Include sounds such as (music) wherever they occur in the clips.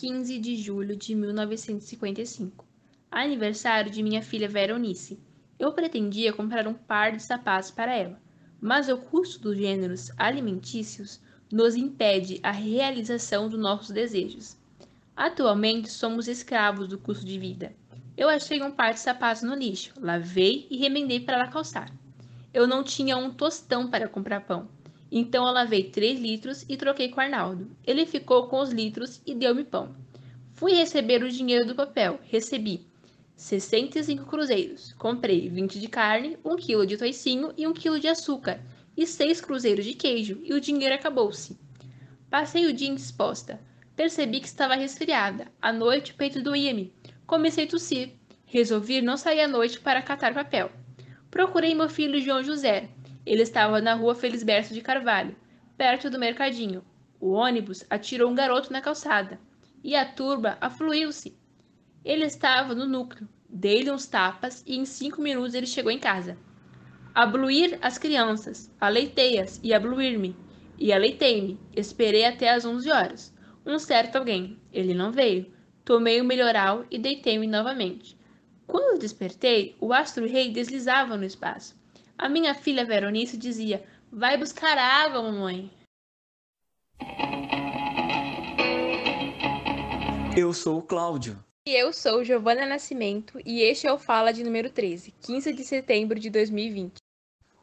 15 de julho de 1955, aniversário de minha filha Veronice. Eu pretendia comprar um par de sapatos para ela, mas o custo dos gêneros alimentícios nos impede a realização dos nossos desejos. Atualmente somos escravos do custo de vida. Eu achei um par de sapatos no lixo, lavei e remendei para ela calçar. Eu não tinha um tostão para comprar pão. Então eu lavei 3 litros e troquei com Arnaldo. Ele ficou com os litros e deu-me pão. Fui receber o dinheiro do papel. Recebi 65 cruzeiros. Comprei 20 de carne, 1 kg de toicinho e 1 kg de açúcar. E 6 cruzeiros de queijo. E o dinheiro acabou-se. Passei o dia indisposta. Percebi que estava resfriada. À noite o peito doía-me. Comecei a tossir. Resolvi não sair à noite para catar papel. Procurei meu filho João José. Ele estava na rua Felisberto de Carvalho, perto do mercadinho. O ônibus atirou um garoto na calçada e a turba afluiu-se. Ele estava no núcleo, dei-lhe uns tapas e em cinco minutos ele chegou em casa. Abluir as crianças, aleitei-as e abluir-me, e aleitei-me. Esperei até às onze horas. Um certo alguém, ele não veio. Tomei o melhoral e deitei-me novamente. Quando despertei, o astro-rei deslizava no espaço. A minha filha Veronice dizia: Vai buscar água, mamãe. Eu sou o Cláudio. E eu sou Giovana Nascimento e este é o Fala de número 13, 15 de setembro de 2020.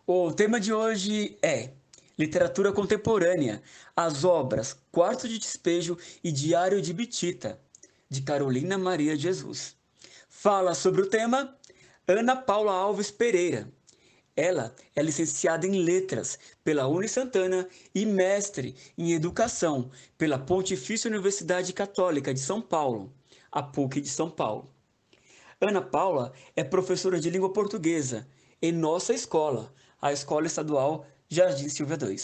O tema de hoje é Literatura Contemporânea, as obras Quarto de Despejo e Diário de Bitita, de Carolina Maria Jesus. Fala sobre o tema Ana Paula Alves Pereira, ela é licenciada em Letras pela Uni Santana e mestre em Educação pela Pontifícia Universidade Católica de São Paulo, a PUC de São Paulo. Ana Paula é professora de língua portuguesa em nossa escola, a Escola Estadual Jardim Silvia II.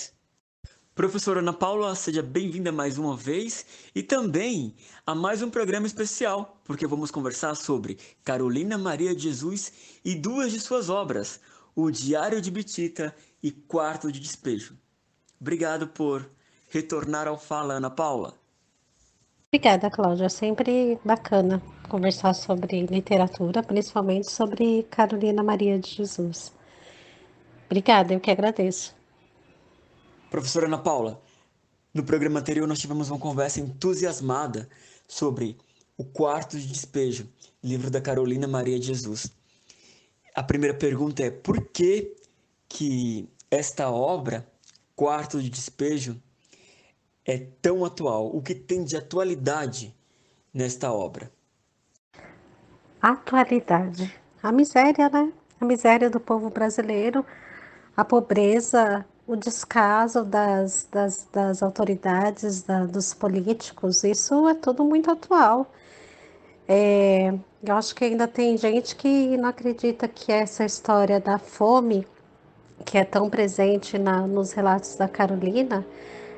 Professora Ana Paula, seja bem-vinda mais uma vez e também a mais um programa especial, porque vamos conversar sobre Carolina Maria de Jesus e duas de suas obras, o Diário de Bitita e Quarto de Despejo. Obrigado por retornar ao Fala, Ana Paula. Obrigada, Cláudia. Sempre bacana conversar sobre literatura, principalmente sobre Carolina Maria de Jesus. Obrigada, eu que agradeço. Professora Ana Paula, no programa anterior nós tivemos uma conversa entusiasmada sobre o Quarto de Despejo, livro da Carolina Maria de Jesus a primeira pergunta é por que que esta obra, Quarto de Despejo, é tão atual? O que tem de atualidade nesta obra? Atualidade. A miséria, né? A miséria do povo brasileiro, a pobreza, o descaso das, das, das autoridades, da, dos políticos, isso é tudo muito atual. É, eu acho que ainda tem gente que não acredita que essa história da fome, que é tão presente na, nos relatos da Carolina,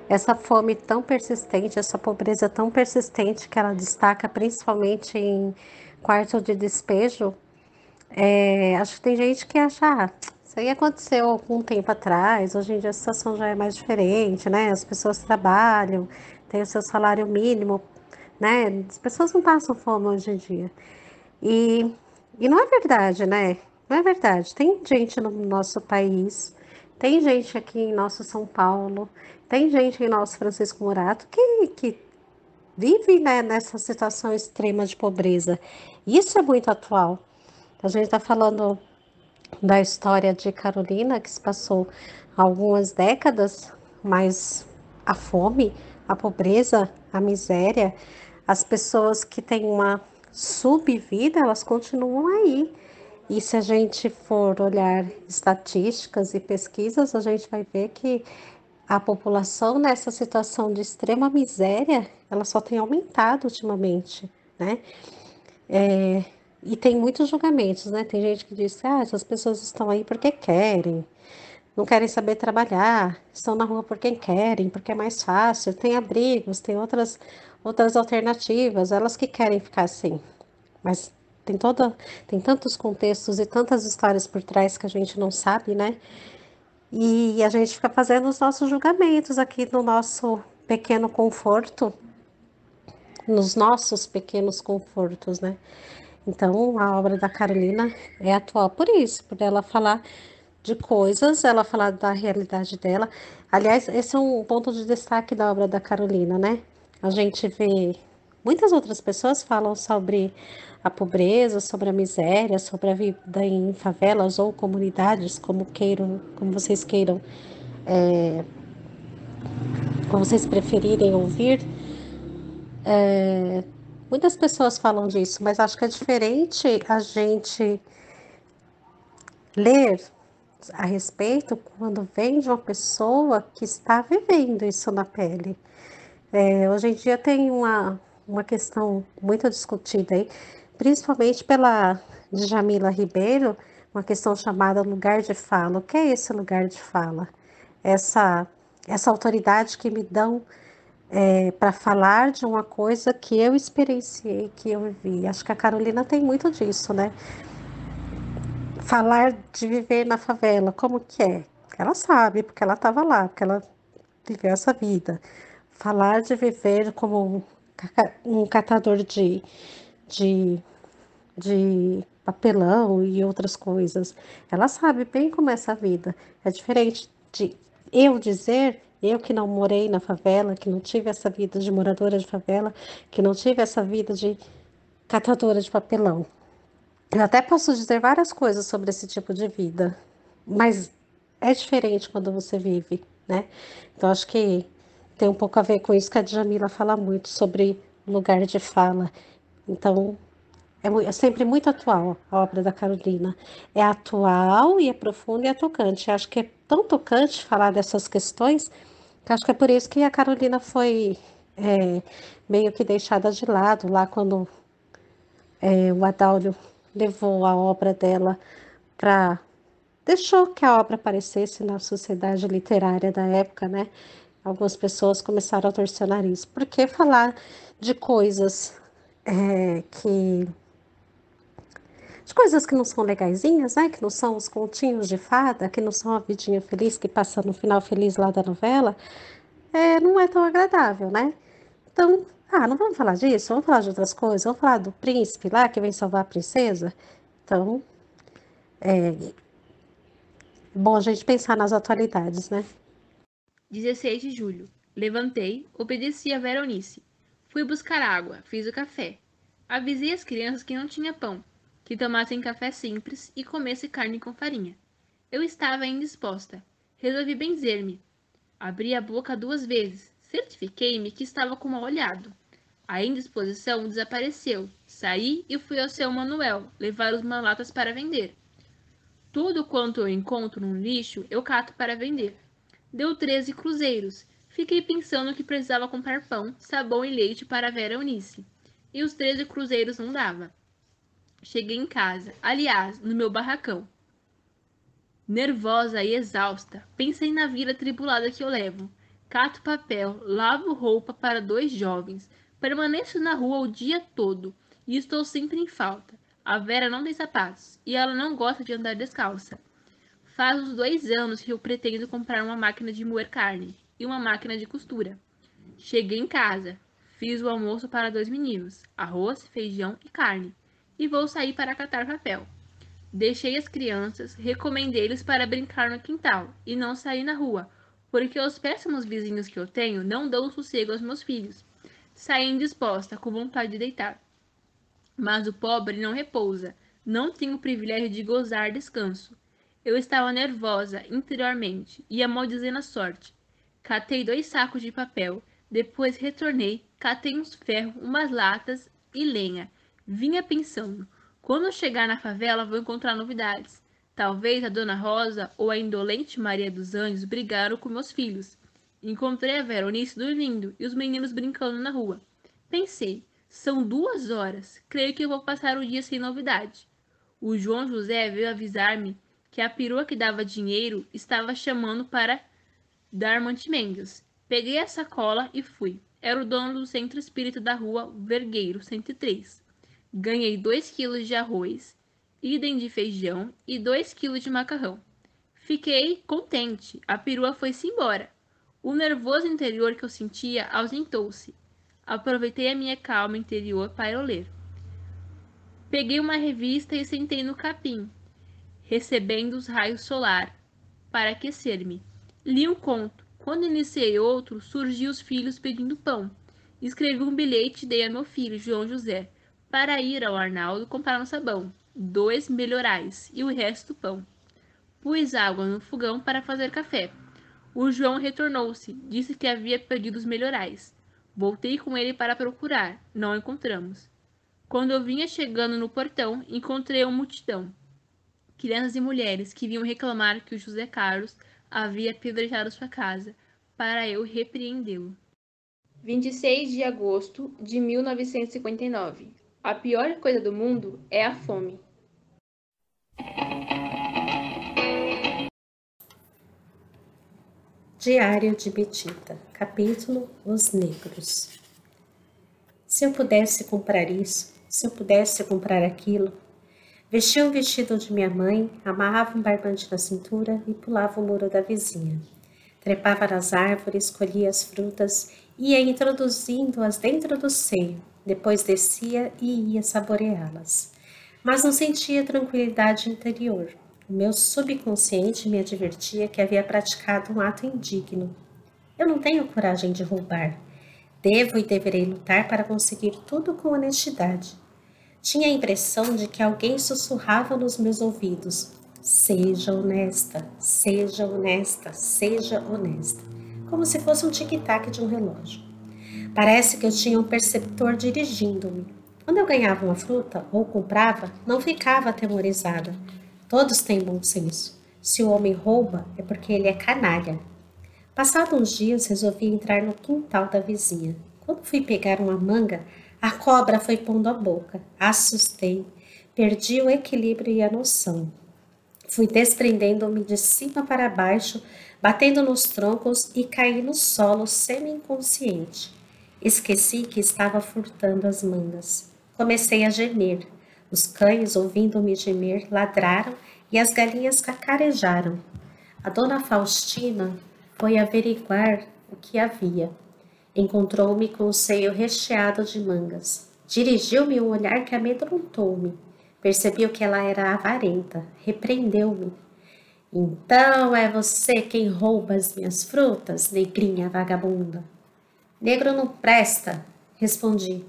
essa fome tão persistente, essa pobreza tão persistente que ela destaca principalmente em quarto de despejo, é, acho que tem gente que acha, ah, isso aí aconteceu algum tempo atrás, hoje em dia a situação já é mais diferente, né? As pessoas trabalham, têm o seu salário mínimo, né? As pessoas não passam fome hoje em dia. E, e não é verdade, né? Não é verdade. Tem gente no nosso país, tem gente aqui em nosso São Paulo, tem gente em nosso Francisco Murato que, que vive né, nessa situação extrema de pobreza. Isso é muito atual. A gente está falando da história de Carolina, que se passou algumas décadas, mas a fome, a pobreza, a miséria, as pessoas que têm uma subvida, elas continuam aí. E se a gente for olhar estatísticas e pesquisas, a gente vai ver que a população nessa situação de extrema miséria, ela só tem aumentado ultimamente, né? É, e tem muitos julgamentos, né? Tem gente que diz, ah, essas pessoas estão aí porque querem, não querem saber trabalhar, estão na rua porque querem, porque é mais fácil, tem abrigos, tem outras outras alternativas, elas que querem ficar assim. Mas tem toda, tem tantos contextos e tantas histórias por trás que a gente não sabe, né? E a gente fica fazendo os nossos julgamentos aqui no nosso pequeno conforto. nos nossos pequenos confortos, né? Então, a obra da Carolina é atual por isso, por ela falar de coisas, ela falar da realidade dela. Aliás, esse é um ponto de destaque da obra da Carolina, né? A gente vê muitas outras pessoas falam sobre a pobreza, sobre a miséria, sobre a vida em favelas ou comunidades, como queiram, como vocês queiram, é, como vocês preferirem ouvir. É, muitas pessoas falam disso, mas acho que é diferente a gente ler a respeito quando vem de uma pessoa que está vivendo isso na pele. É, hoje em dia tem uma, uma questão muito discutida aí, principalmente pela Jamila Ribeiro, uma questão chamada lugar de fala. O que é esse lugar de fala? Essa, essa autoridade que me dão é, para falar de uma coisa que eu experienciei, que eu vivi. Acho que a Carolina tem muito disso, né? Falar de viver na favela, como que é? Ela sabe, porque ela estava lá, porque ela viveu essa vida. Falar de viver como um catador de, de, de papelão e outras coisas. Ela sabe bem como é essa vida. É diferente de eu dizer eu que não morei na favela, que não tive essa vida de moradora de favela, que não tive essa vida de catadora de papelão. Eu até posso dizer várias coisas sobre esse tipo de vida, mas é diferente quando você vive, né? Então acho que tem um pouco a ver com isso que a Djamila fala muito sobre lugar de fala. Então é, é sempre muito atual a obra da Carolina. É atual e é profunda e é tocante. Eu acho que é tão tocante falar dessas questões Acho que é por isso que a Carolina foi é, meio que deixada de lado lá quando é, o Adaulio levou a obra dela para. deixou que a obra aparecesse na sociedade literária da época, né? Algumas pessoas começaram a torcer o nariz. Por que falar de coisas é, que de coisas que não são legaisinhas, né? Que não são os continhos de fada, que não são a vidinha feliz que passa no final feliz lá da novela, é, não é tão agradável, né? Então, ah, não vamos falar disso, vamos falar de outras coisas, vamos falar do príncipe lá que vem salvar a princesa. Então, é bom a gente pensar nas atualidades, né? 16 de julho. Levantei, obedeci a Veronice. Fui buscar água, fiz o café. Avisei as crianças que não tinha pão que tomassem café simples e comesse carne com farinha. Eu estava indisposta. Resolvi benzer-me. Abri a boca duas vezes. Certifiquei-me que estava com mal olhado. A indisposição desapareceu. Saí e fui ao seu Manuel levar os malatas para vender. Tudo quanto eu encontro no lixo, eu cato para vender. Deu 13 cruzeiros. Fiquei pensando que precisava comprar pão, sabão e leite para a Vera Eunice. E os 13 cruzeiros não dava. Cheguei em casa, aliás, no meu barracão. Nervosa e exausta, pensei na vida tribulada que eu levo. Cato papel, lavo roupa para dois jovens, permaneço na rua o dia todo e estou sempre em falta. A Vera não tem sapatos e ela não gosta de andar descalça. Faz uns dois anos que eu pretendo comprar uma máquina de moer carne e uma máquina de costura. Cheguei em casa, fiz o almoço para dois meninos: arroz, feijão e carne e vou sair para catar papel. Deixei as crianças, recomendei-lhes para brincar no quintal e não sair na rua, porque os péssimos vizinhos que eu tenho não dão sossego aos meus filhos. Saí indisposta, com vontade de deitar. Mas o pobre não repousa, não tem o privilégio de gozar descanso. Eu estava nervosa interiormente e a maldizendo a sorte. Catei dois sacos de papel, depois retornei, catei uns ferros, umas latas e lenha Vinha pensando: quando chegar na favela vou encontrar novidades. Talvez a Dona Rosa ou a indolente Maria dos Anjos brigaram com meus filhos. Encontrei a Veronice dormindo e os meninos brincando na rua. Pensei: são duas horas. Creio que eu vou passar o dia sem novidade. O João José veio avisar-me que a perua que dava dinheiro estava chamando para dar mantimentos. Peguei a sacola e fui. Era o dono do centro espírita da rua Vergueiro 103. Ganhei 2 kg de arroz, idem de feijão e 2 kg de macarrão. Fiquei contente, a perua foi-se embora. O nervoso interior que eu sentia ausentou-se. Aproveitei a minha calma interior para ler. Peguei uma revista e sentei no capim, recebendo os raios solar, para aquecer-me. Li um conto. Quando iniciei outro, surgiu os filhos pedindo pão. Escrevi um bilhete e dei a meu filho, João José, para ir ao Arnaldo comprar um sabão, dois melhorais e o resto do pão. Pus água no fogão para fazer café. O João retornou-se, disse que havia perdido os melhorais. Voltei com ele para procurar, não encontramos. Quando eu vinha chegando no portão, encontrei uma multidão. Crianças e mulheres que vinham reclamar que o José Carlos havia apedrejado sua casa, para eu repreendê-lo. 26 de agosto de 1959. A pior coisa do mundo é a fome. Diário de Betita, capítulo Os Negros. Se eu pudesse comprar isso, se eu pudesse comprar aquilo. Vestia um vestido de minha mãe, amarrava um barbante na cintura e pulava o muro da vizinha. Trepava nas árvores, colhia as frutas, ia introduzindo-as dentro do seio, depois descia e ia saboreá-las. Mas não sentia tranquilidade interior. O meu subconsciente me advertia que havia praticado um ato indigno. Eu não tenho coragem de roubar. Devo e deverei lutar para conseguir tudo com honestidade. Tinha a impressão de que alguém sussurrava nos meus ouvidos: Seja honesta, seja honesta, seja honesta. Como se fosse um tic-tac de um relógio. Parece que eu tinha um perceptor dirigindo-me. Quando eu ganhava uma fruta ou comprava, não ficava atemorizada. Todos têm bom senso. Se o homem rouba, é porque ele é canalha. Passados uns dias, resolvi entrar no quintal da vizinha. Quando fui pegar uma manga, a cobra foi pondo a boca. Assustei. Perdi o equilíbrio e a noção. Fui desprendendo-me de cima para baixo, batendo nos troncos e caí no solo semi-inconsciente. Esqueci que estava furtando as mangas. Comecei a gemer. Os cães, ouvindo-me gemer, ladraram e as galinhas cacarejaram. A dona Faustina foi averiguar o que havia. Encontrou-me com o seio recheado de mangas. Dirigiu-me um olhar que amedrontou-me. Percebeu que ela era avarenta. Repreendeu-me. Então é você quem rouba as minhas frutas, negrinha vagabunda? Negro não presta, respondi.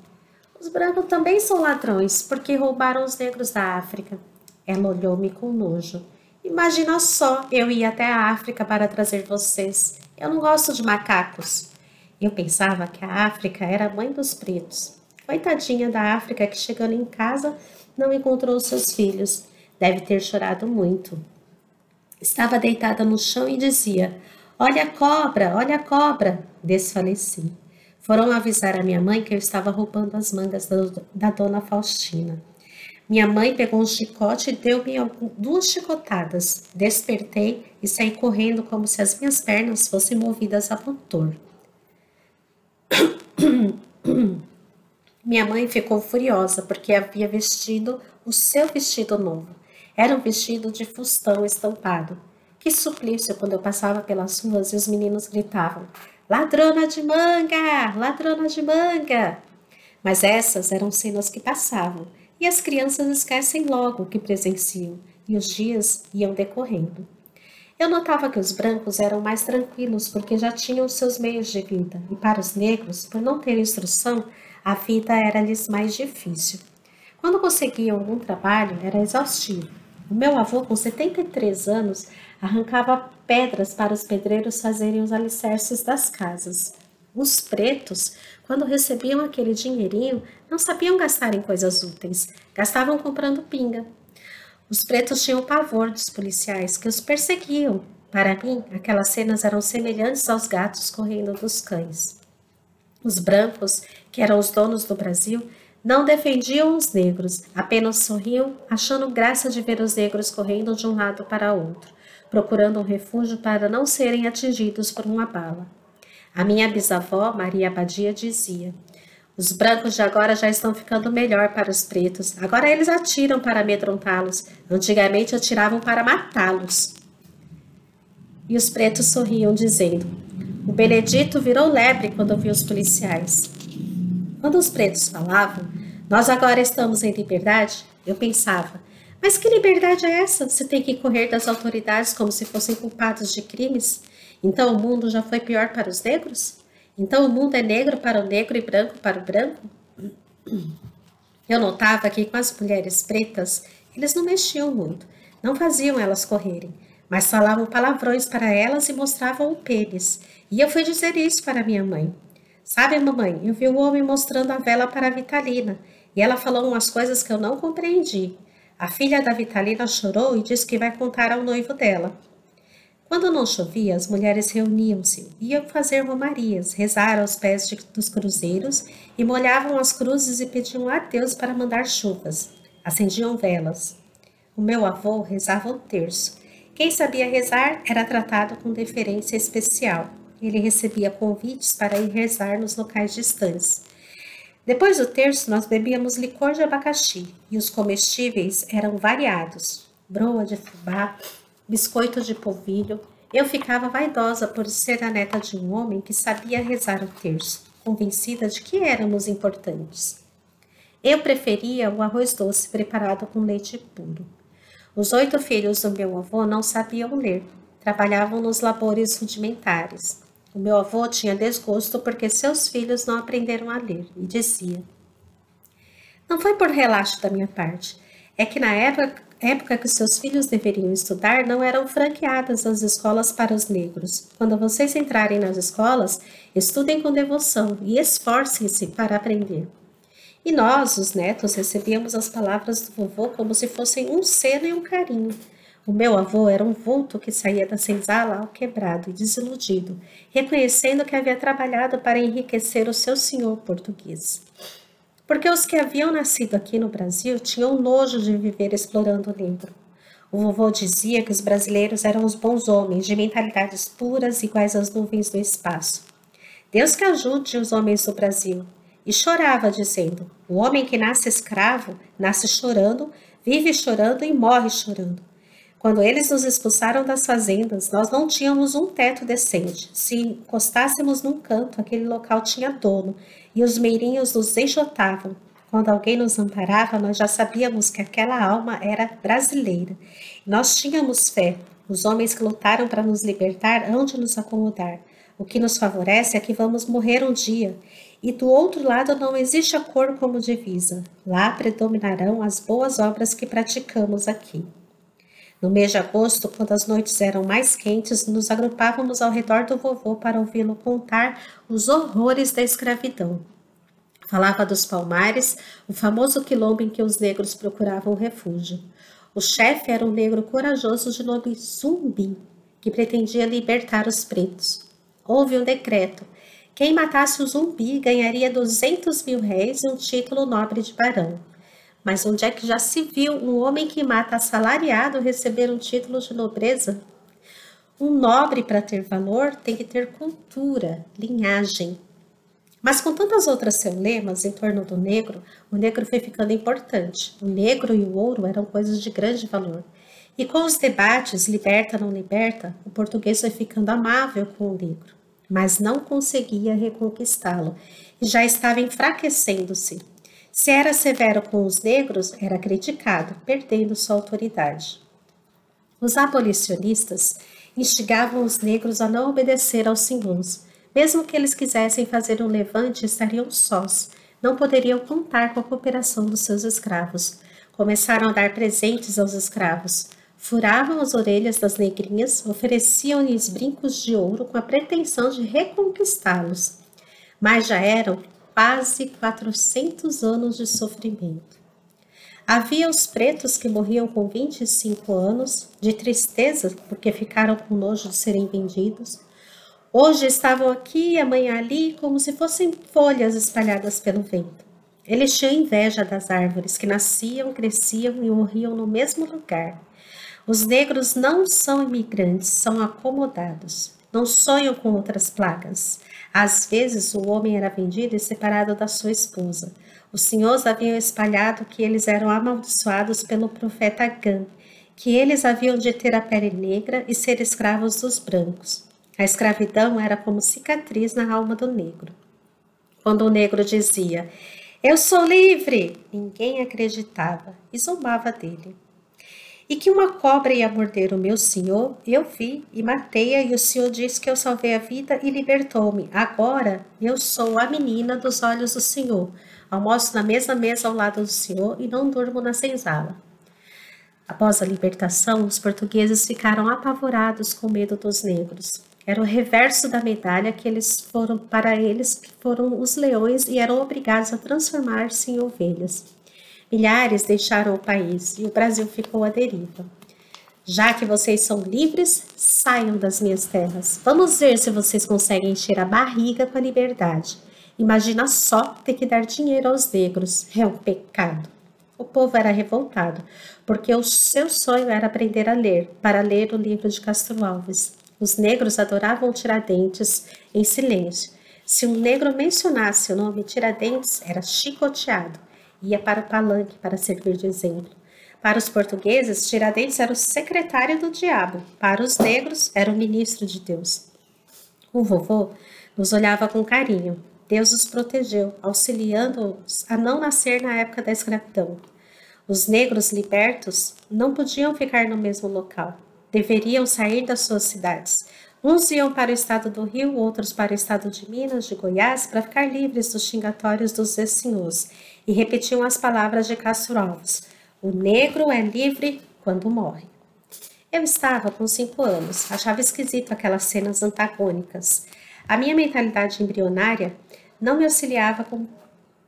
Os brancos também são ladrões, porque roubaram os negros da África. Ela olhou-me com nojo. Imagina só, eu ia até a África para trazer vocês. Eu não gosto de macacos. Eu pensava que a África era a mãe dos pretos. Coitadinha da África que chegando em casa não encontrou seus filhos. Deve ter chorado muito. Estava deitada no chão e dizia: Olha a cobra, olha a cobra. Desfaleci. Foram avisar a minha mãe que eu estava roubando as mangas da, da dona Faustina. Minha mãe pegou um chicote e deu-me duas chicotadas. Despertei e saí correndo como se as minhas pernas fossem movidas a motor. (coughs) Minha mãe ficou furiosa porque havia vestido o seu vestido novo. Era um vestido de fustão estampado. Que suplício quando eu passava pelas ruas e os meninos gritavam: Ladrona de manga! Ladrona de manga! Mas essas eram cenas que passavam e as crianças esquecem logo o que presenciam e os dias iam decorrendo. Eu notava que os brancos eram mais tranquilos porque já tinham seus meios de vida, e para os negros, por não ter instrução, a vida era-lhes mais difícil. Quando conseguiam algum trabalho, era exaustivo. O meu avô, com 73 anos, arrancava pedras para os pedreiros fazerem os alicerces das casas. Os pretos, quando recebiam aquele dinheirinho, não sabiam gastar em coisas úteis, gastavam comprando pinga, os pretos tinham pavor dos policiais que os perseguiam. Para mim, aquelas cenas eram semelhantes aos gatos correndo dos cães. Os brancos, que eram os donos do Brasil, não defendiam os negros, apenas sorriam, achando graça de ver os negros correndo de um lado para outro, procurando um refúgio para não serem atingidos por uma bala. A minha bisavó, Maria Abadia, dizia: os brancos de agora já estão ficando melhor para os pretos. Agora eles atiram para amedrontá-los. Antigamente atiravam para matá-los. E os pretos sorriam, dizendo: O Benedito virou lebre quando viu os policiais. Quando os pretos falavam, nós agora estamos em liberdade, eu pensava, mas que liberdade é essa? Você tem que correr das autoridades como se fossem culpados de crimes? Então o mundo já foi pior para os negros? Então o mundo é negro para o negro e branco para o branco? Eu notava que com as mulheres pretas, eles não mexiam muito, não faziam elas correrem, mas falavam palavrões para elas e mostravam o pênis. E eu fui dizer isso para minha mãe. Sabe, mamãe, eu vi o homem mostrando a vela para a Vitalina e ela falou umas coisas que eu não compreendi. A filha da Vitalina chorou e disse que vai contar ao noivo dela. Quando não chovia, as mulheres reuniam-se, iam fazer romarias, rezar aos pés de, dos cruzeiros e molhavam as cruzes e pediam a Deus para mandar chuvas. Acendiam velas. O meu avô rezava o terço. Quem sabia rezar era tratado com deferência especial. Ele recebia convites para ir rezar nos locais distantes. Depois do terço, nós bebíamos licor de abacaxi e os comestíveis eram variados: broa de fubá, biscoito de polvilho. Eu ficava vaidosa por ser a neta de um homem que sabia rezar o terço, convencida de que éramos importantes. Eu preferia o arroz doce preparado com leite puro. Os oito filhos do meu avô não sabiam ler, trabalhavam nos labores rudimentares. O meu avô tinha desgosto porque seus filhos não aprenderam a ler e dizia: Não foi por relaxo da minha parte, é que na época, época que seus filhos deveriam estudar não eram franqueadas as escolas para os negros. Quando vocês entrarem nas escolas, estudem com devoção e esforcem-se para aprender. E nós, os netos, recebíamos as palavras do vovô como se fossem um selo e um carinho. O meu avô era um vulto que saía da senzala ao quebrado e desiludido, reconhecendo que havia trabalhado para enriquecer o seu senhor português. Porque os que haviam nascido aqui no Brasil tinham nojo de viver explorando o negro. O vovô dizia que os brasileiros eram os bons homens, de mentalidades puras, iguais às nuvens do espaço. Deus que ajude os homens do Brasil. E chorava, dizendo: O homem que nasce escravo, nasce chorando, vive chorando e morre chorando. Quando eles nos expulsaram das fazendas, nós não tínhamos um teto decente. Se encostássemos num canto, aquele local tinha dono e os meirinhos nos enxotavam. Quando alguém nos amparava, nós já sabíamos que aquela alma era brasileira. Nós tínhamos fé. Os homens que lutaram para nos libertar hão de nos acomodar. O que nos favorece é que vamos morrer um dia. E do outro lado não existe a cor como divisa. Lá predominarão as boas obras que praticamos aqui. No mês de agosto, quando as noites eram mais quentes, nos agrupávamos ao redor do vovô para ouvi-lo contar os horrores da escravidão. Falava dos palmares, o famoso quilombo em que os negros procuravam refúgio. O chefe era um negro corajoso de nome Zumbi, que pretendia libertar os pretos. Houve um decreto. Quem matasse o zumbi ganharia 200 mil réis e um título nobre de barão. Mas onde é que já se viu um homem que mata assalariado receber um título de nobreza? Um nobre, para ter valor, tem que ter cultura, linhagem. Mas com tantas outras seulemas em torno do negro, o negro foi ficando importante. O negro e o ouro eram coisas de grande valor. E com os debates liberta não liberta, o português foi ficando amável com o negro, mas não conseguia reconquistá-lo e já estava enfraquecendo-se. Se era severo com os negros, era criticado, perdendo sua autoridade. Os abolicionistas instigavam os negros a não obedecer aos senhores. Mesmo que eles quisessem fazer um levante, estariam sós, não poderiam contar com a cooperação dos seus escravos. Começaram a dar presentes aos escravos. Furavam as orelhas das negrinhas, ofereciam-lhes brincos de ouro com a pretensão de reconquistá-los. Mas já eram quase 400 anos de sofrimento. Havia os pretos que morriam com 25 anos, de tristeza porque ficaram com nojo de serem vendidos. Hoje estavam aqui amanhã ali, como se fossem folhas espalhadas pelo vento. Eles tinham inveja das árvores que nasciam, cresciam e morriam no mesmo lugar. Os negros não são imigrantes, são acomodados. Não sonham com outras plagas. Às vezes o homem era vendido e separado da sua esposa. Os senhores haviam espalhado que eles eram amaldiçoados pelo profeta Gam, que eles haviam de ter a pele negra e ser escravos dos brancos. A escravidão era como cicatriz na alma do negro. quando o negro dizia: Eu sou livre! Ninguém acreditava e zombava dele. E que uma cobra ia morder o meu senhor, eu vi e matei-a, e o senhor disse que eu salvei a vida e libertou-me. Agora eu sou a menina dos olhos do senhor. Almoço na mesma mesa ao lado do senhor e não durmo na senzala. Após a libertação, os portugueses ficaram apavorados com medo dos negros. Era o reverso da medalha que eles foram para eles que foram os leões e eram obrigados a transformar-se em ovelhas. Milhares deixaram o país e o Brasil ficou à deriva. Já que vocês são livres, saiam das minhas terras. Vamos ver se vocês conseguem encher a barriga com a liberdade. Imagina só ter que dar dinheiro aos negros. É um pecado. O povo era revoltado, porque o seu sonho era aprender a ler, para ler o livro de Castro Alves. Os negros adoravam Tiradentes em silêncio. Se um negro mencionasse o nome Tiradentes, era chicoteado ia para o palanque para servir de exemplo. Para os portugueses, Tiradentes era o secretário do diabo, para os negros, era o ministro de Deus. O vovô nos olhava com carinho. Deus os protegeu, auxiliando-os a não nascer na época da escravidão. Os negros libertos não podiam ficar no mesmo local. Deveriam sair das suas cidades. Uns iam para o estado do Rio, outros para o estado de Minas, de Goiás, para ficar livres dos xingatórios dos ex-senhores e repetiam as palavras de Castro Alves: O negro é livre quando morre. Eu estava com cinco anos, achava esquisito aquelas cenas antagônicas. A minha mentalidade embrionária não me auxiliava com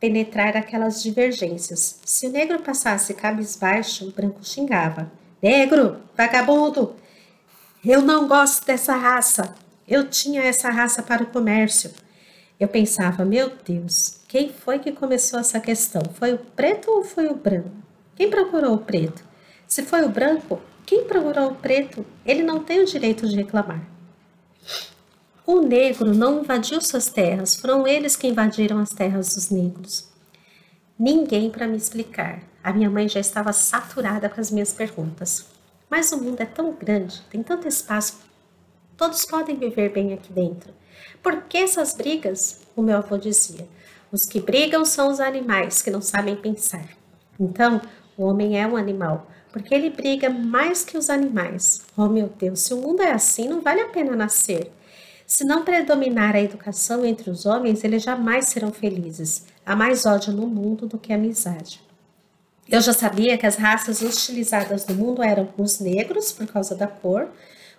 penetrar aquelas divergências. Se o negro passasse cabisbaixo, o branco xingava: Negro, vagabundo! Eu não gosto dessa raça. Eu tinha essa raça para o comércio. Eu pensava, meu Deus, quem foi que começou essa questão? Foi o preto ou foi o branco? Quem procurou o preto? Se foi o branco, quem procurou o preto? Ele não tem o direito de reclamar. O negro não invadiu suas terras, foram eles que invadiram as terras dos negros. Ninguém para me explicar. A minha mãe já estava saturada com as minhas perguntas. Mas o mundo é tão grande, tem tanto espaço, todos podem viver bem aqui dentro. Por que essas brigas? O meu avô dizia. Os que brigam são os animais que não sabem pensar. Então, o homem é um animal, porque ele briga mais que os animais. Oh meu Deus, se o mundo é assim, não vale a pena nascer. Se não predominar a educação entre os homens, eles jamais serão felizes. Há mais ódio no mundo do que amizade. Eu já sabia que as raças hostilizadas no mundo eram os negros, por causa da cor,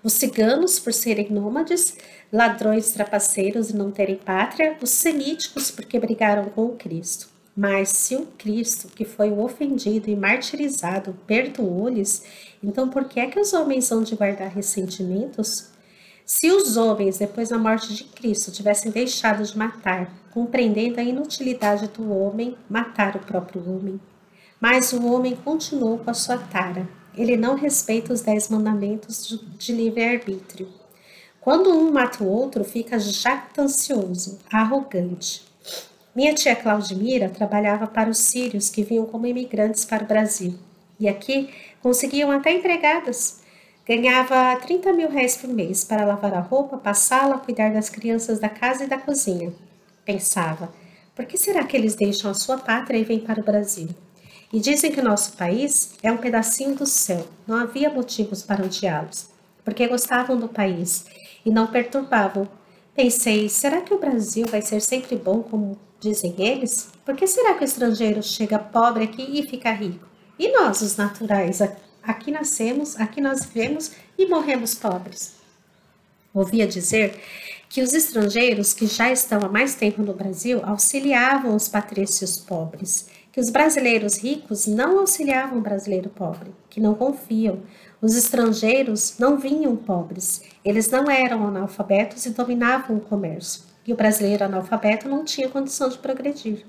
os ciganos por serem nômades, ladrões trapaceiros e não terem pátria, os semíticos porque brigaram com o Cristo. Mas se o Cristo, que foi o ofendido e martirizado, perdoou-lhes, então por que é que os homens vão de guardar ressentimentos? Se os homens, depois da morte de Cristo, tivessem deixado de matar, compreendendo a inutilidade do homem matar o próprio homem, mas o homem continuou com a sua tara, ele não respeita os dez mandamentos de livre-arbítrio. Quando um mata o outro, fica jactancioso, arrogante. Minha tia Claudimira trabalhava para os sírios que vinham como imigrantes para o Brasil. E aqui conseguiam até empregadas. Ganhava 30 mil reais por mês para lavar a roupa, passá-la, cuidar das crianças da casa e da cozinha. Pensava, por que será que eles deixam a sua pátria e vêm para o Brasil? E dizem que o nosso país é um pedacinho do céu. Não havia motivos para odiá-los, porque gostavam do país e não perturbavam. Pensei, será que o Brasil vai ser sempre bom como dizem eles? Por que será que o estrangeiro chega pobre aqui e fica rico? E nós, os naturais, aqui nascemos, aqui nós vivemos e morremos pobres? Ouvia dizer que os estrangeiros que já estão há mais tempo no Brasil auxiliavam os patrícios pobres que os brasileiros ricos não auxiliavam o brasileiro pobre, que não confiam. Os estrangeiros não vinham pobres, eles não eram analfabetos e dominavam o comércio. E o brasileiro analfabeto não tinha condição de progredir.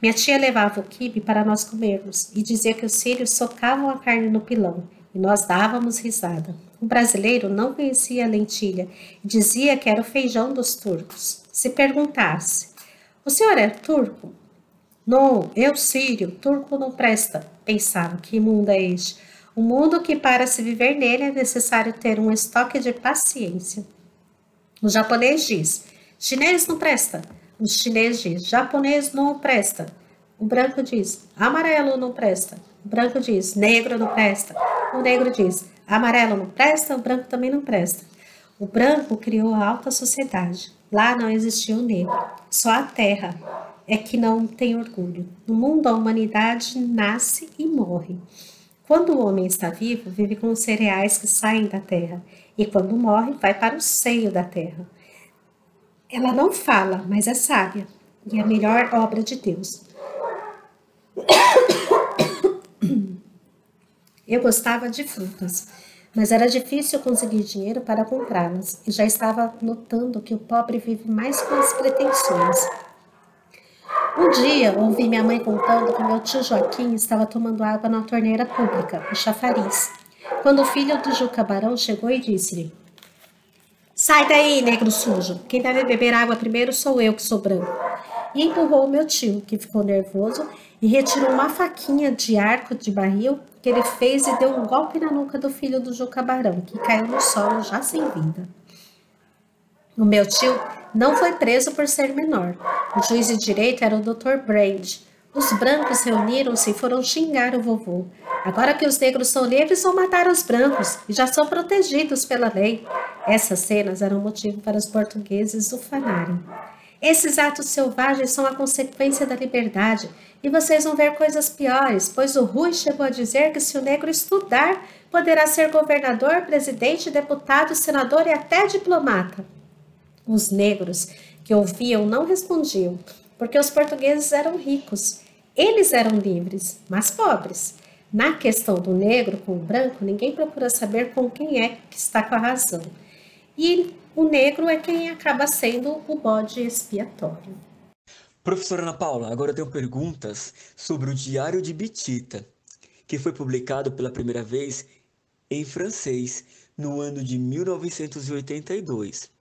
Minha tia levava o quibe para nós comermos e dizia que os sírios socavam a carne no pilão e nós dávamos risada. O brasileiro não conhecia a lentilha e dizia que era o feijão dos turcos. Se perguntasse: O senhor é turco? Não, eu sírio, turco não presta. Pensava, que mundo é este? Um mundo que para se viver nele é necessário ter um estoque de paciência. O japonês diz, chinês não presta. O chinês diz: japonês não presta. O branco diz: amarelo não presta. O branco diz: negro não presta. O negro diz: amarelo não presta, o branco também não presta. O branco criou a alta sociedade. Lá não existia o negro, só a terra é que não tem orgulho. No mundo, a humanidade nasce e morre. Quando o homem está vivo, vive com os cereais que saem da terra, e quando morre, vai para o seio da terra. Ela não fala, mas é sábia, e é a melhor obra de Deus. (coughs) Eu gostava de frutas, mas era difícil conseguir dinheiro para comprá-las, e já estava notando que o pobre vive mais com as pretensões. Um dia, ouvi minha mãe contando que meu tio Joaquim estava tomando água na torneira pública, o chafariz, quando o filho do Juca Barão chegou e disse-lhe: Sai daí, negro sujo. Quem deve beber água primeiro sou eu, que sou branco. E empurrou o meu tio, que ficou nervoso, e retirou uma faquinha de arco de barril que ele fez e deu um golpe na nuca do filho do Juca Barão, que caiu no solo já sem vida. O meu tio não foi preso por ser menor. O juiz de direito era o Dr. Brand. Os brancos reuniram-se e foram xingar o vovô. Agora que os negros são livres, vão matar os brancos e já são protegidos pela lei. Essas cenas eram motivo para os portugueses ufanarem. Esses atos selvagens são a consequência da liberdade e vocês vão ver coisas piores, pois o Rui chegou a dizer que se o negro estudar, poderá ser governador, presidente, deputado, senador e até diplomata. Os negros que ouviam não respondiam, porque os portugueses eram ricos. Eles eram livres, mas pobres. Na questão do negro com o branco, ninguém procura saber com quem é que está com a razão. E o negro é quem acaba sendo o bode expiatório. Professora Ana Paula, agora eu tenho perguntas sobre o Diário de Bitita, que foi publicado pela primeira vez em francês no ano de 1982.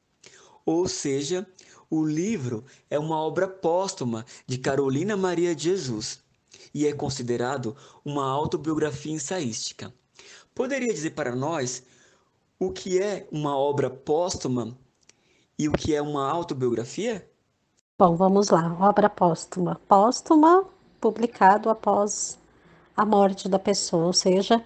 Ou seja, o livro é uma obra póstuma de Carolina Maria de Jesus e é considerado uma autobiografia ensaística. Poderia dizer para nós o que é uma obra póstuma e o que é uma autobiografia? Bom, vamos lá. Obra póstuma. Póstuma, publicado após a morte da pessoa, ou seja,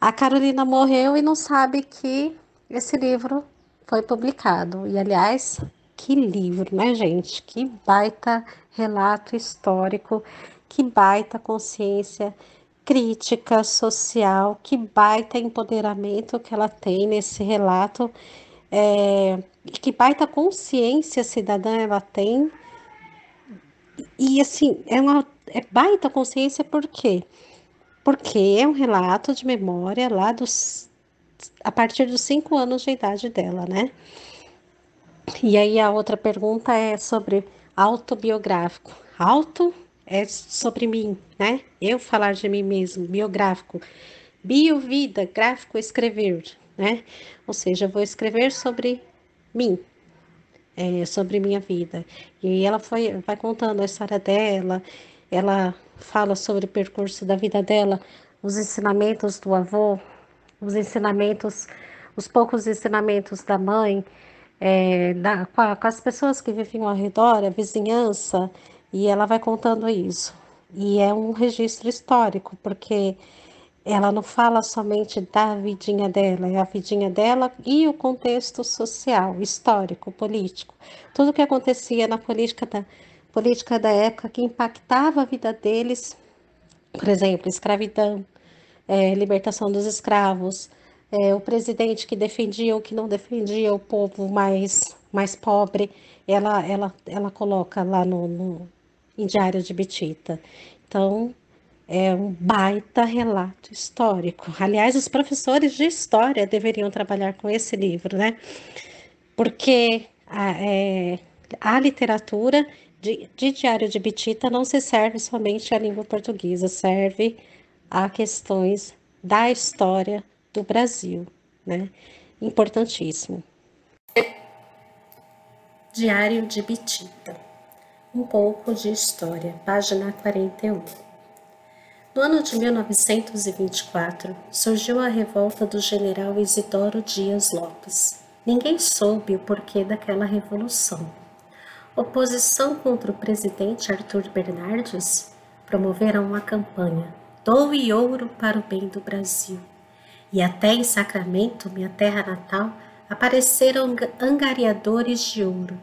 a Carolina morreu e não sabe que esse livro foi publicado. E, aliás, que livro, né, gente? Que baita relato histórico, que baita consciência crítica social, que baita empoderamento que ela tem nesse relato, é, que baita consciência cidadã ela tem. E assim, é uma é baita consciência por quê? Porque é um relato de memória lá dos a partir dos cinco anos de idade dela, né? E aí a outra pergunta é sobre autobiográfico. Auto é sobre mim, né? Eu falar de mim mesmo, biográfico. Bio, vida, gráfico, escrever, né? Ou seja, eu vou escrever sobre mim, é, sobre minha vida. E ela foi, vai contando a história dela, ela fala sobre o percurso da vida dela, os ensinamentos do avô, os ensinamentos, os poucos ensinamentos da mãe, é, da, com, a, com, as pessoas que viviam ao redor, a vizinhança, e ela vai contando isso. E é um registro histórico, porque ela não fala somente da vidinha dela, é a vidinha dela e o contexto social, histórico, político. Tudo o que acontecia na política da, política da época que impactava a vida deles, por exemplo, escravidão, é, libertação dos escravos, é, o presidente que defendia ou que não defendia o povo mais, mais pobre, ela, ela, ela coloca lá no, no em Diário de Betita. Então, é um baita relato histórico. Aliás, os professores de história deveriam trabalhar com esse livro, né? Porque a, é, a literatura de, de Diário de Betita não se serve somente à língua portuguesa, serve a questões da história do Brasil, né? Importantíssimo. Diário de Bitita. Um pouco de história, página 41. No ano de 1924, surgiu a revolta do general Isidoro Dias Lopes. Ninguém soube o porquê daquela revolução. oposição contra o presidente Arthur Bernardes, promoveram uma campanha Doe ouro para o bem do Brasil. E até em Sacramento, minha terra natal, apareceram angariadores de ouro.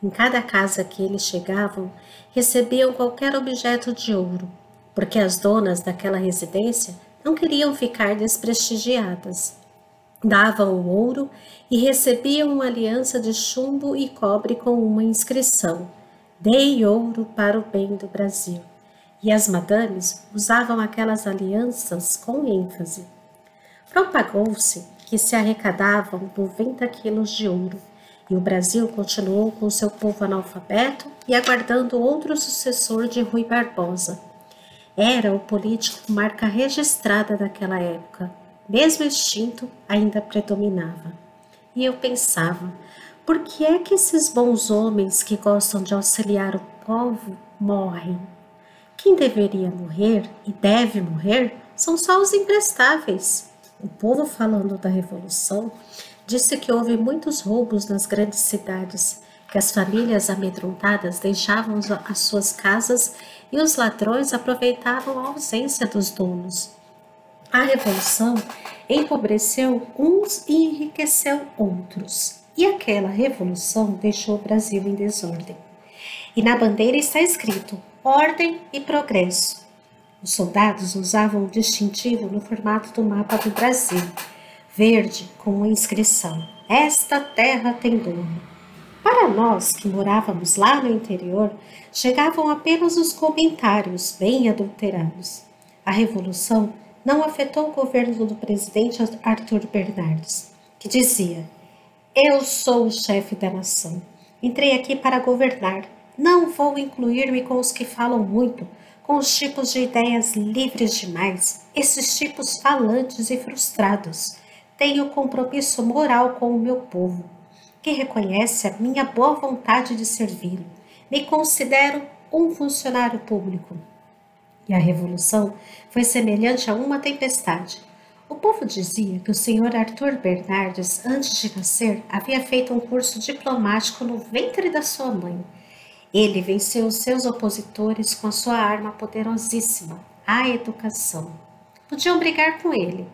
Em cada casa que eles chegavam, recebiam qualquer objeto de ouro, porque as donas daquela residência não queriam ficar desprestigiadas. Davam o ouro e recebiam uma aliança de chumbo e cobre com uma inscrição: Dei ouro para o bem do Brasil e as madames usavam aquelas alianças com ênfase. Propagou-se que se arrecadavam 90 quilos de ouro, e o Brasil continuou com seu povo analfabeto e aguardando outro sucessor de Rui Barbosa. Era o político marca registrada daquela época, mesmo extinto, ainda predominava. E eu pensava, por que é que esses bons homens que gostam de auxiliar o povo morrem? Quem deveria morrer e deve morrer são só os imprestáveis. O povo, falando da Revolução, disse que houve muitos roubos nas grandes cidades, que as famílias amedrontadas deixavam as suas casas e os ladrões aproveitavam a ausência dos donos. A Revolução empobreceu uns e enriqueceu outros, e aquela revolução deixou o Brasil em desordem. E na bandeira está escrito: ordem e progresso. Os soldados usavam o distintivo no formato do mapa do Brasil, verde com uma inscrição: Esta terra tem dono. Para nós que morávamos lá no interior, chegavam apenas os comentários bem adulterados. A revolução não afetou o governo do presidente Arthur Bernardes, que dizia: Eu sou o chefe da nação. Entrei aqui para governar não vou incluir-me com os que falam muito, com os tipos de ideias livres demais, esses tipos falantes e frustrados. Tenho compromisso moral com o meu povo, que reconhece a minha boa vontade de servi-lo. Me considero um funcionário público. E a revolução foi semelhante a uma tempestade. O povo dizia que o senhor Arthur Bernardes, antes de nascer, havia feito um curso diplomático no ventre da sua mãe ele venceu os seus opositores com a sua arma poderosíssima, a educação. Podiam brigar com ele,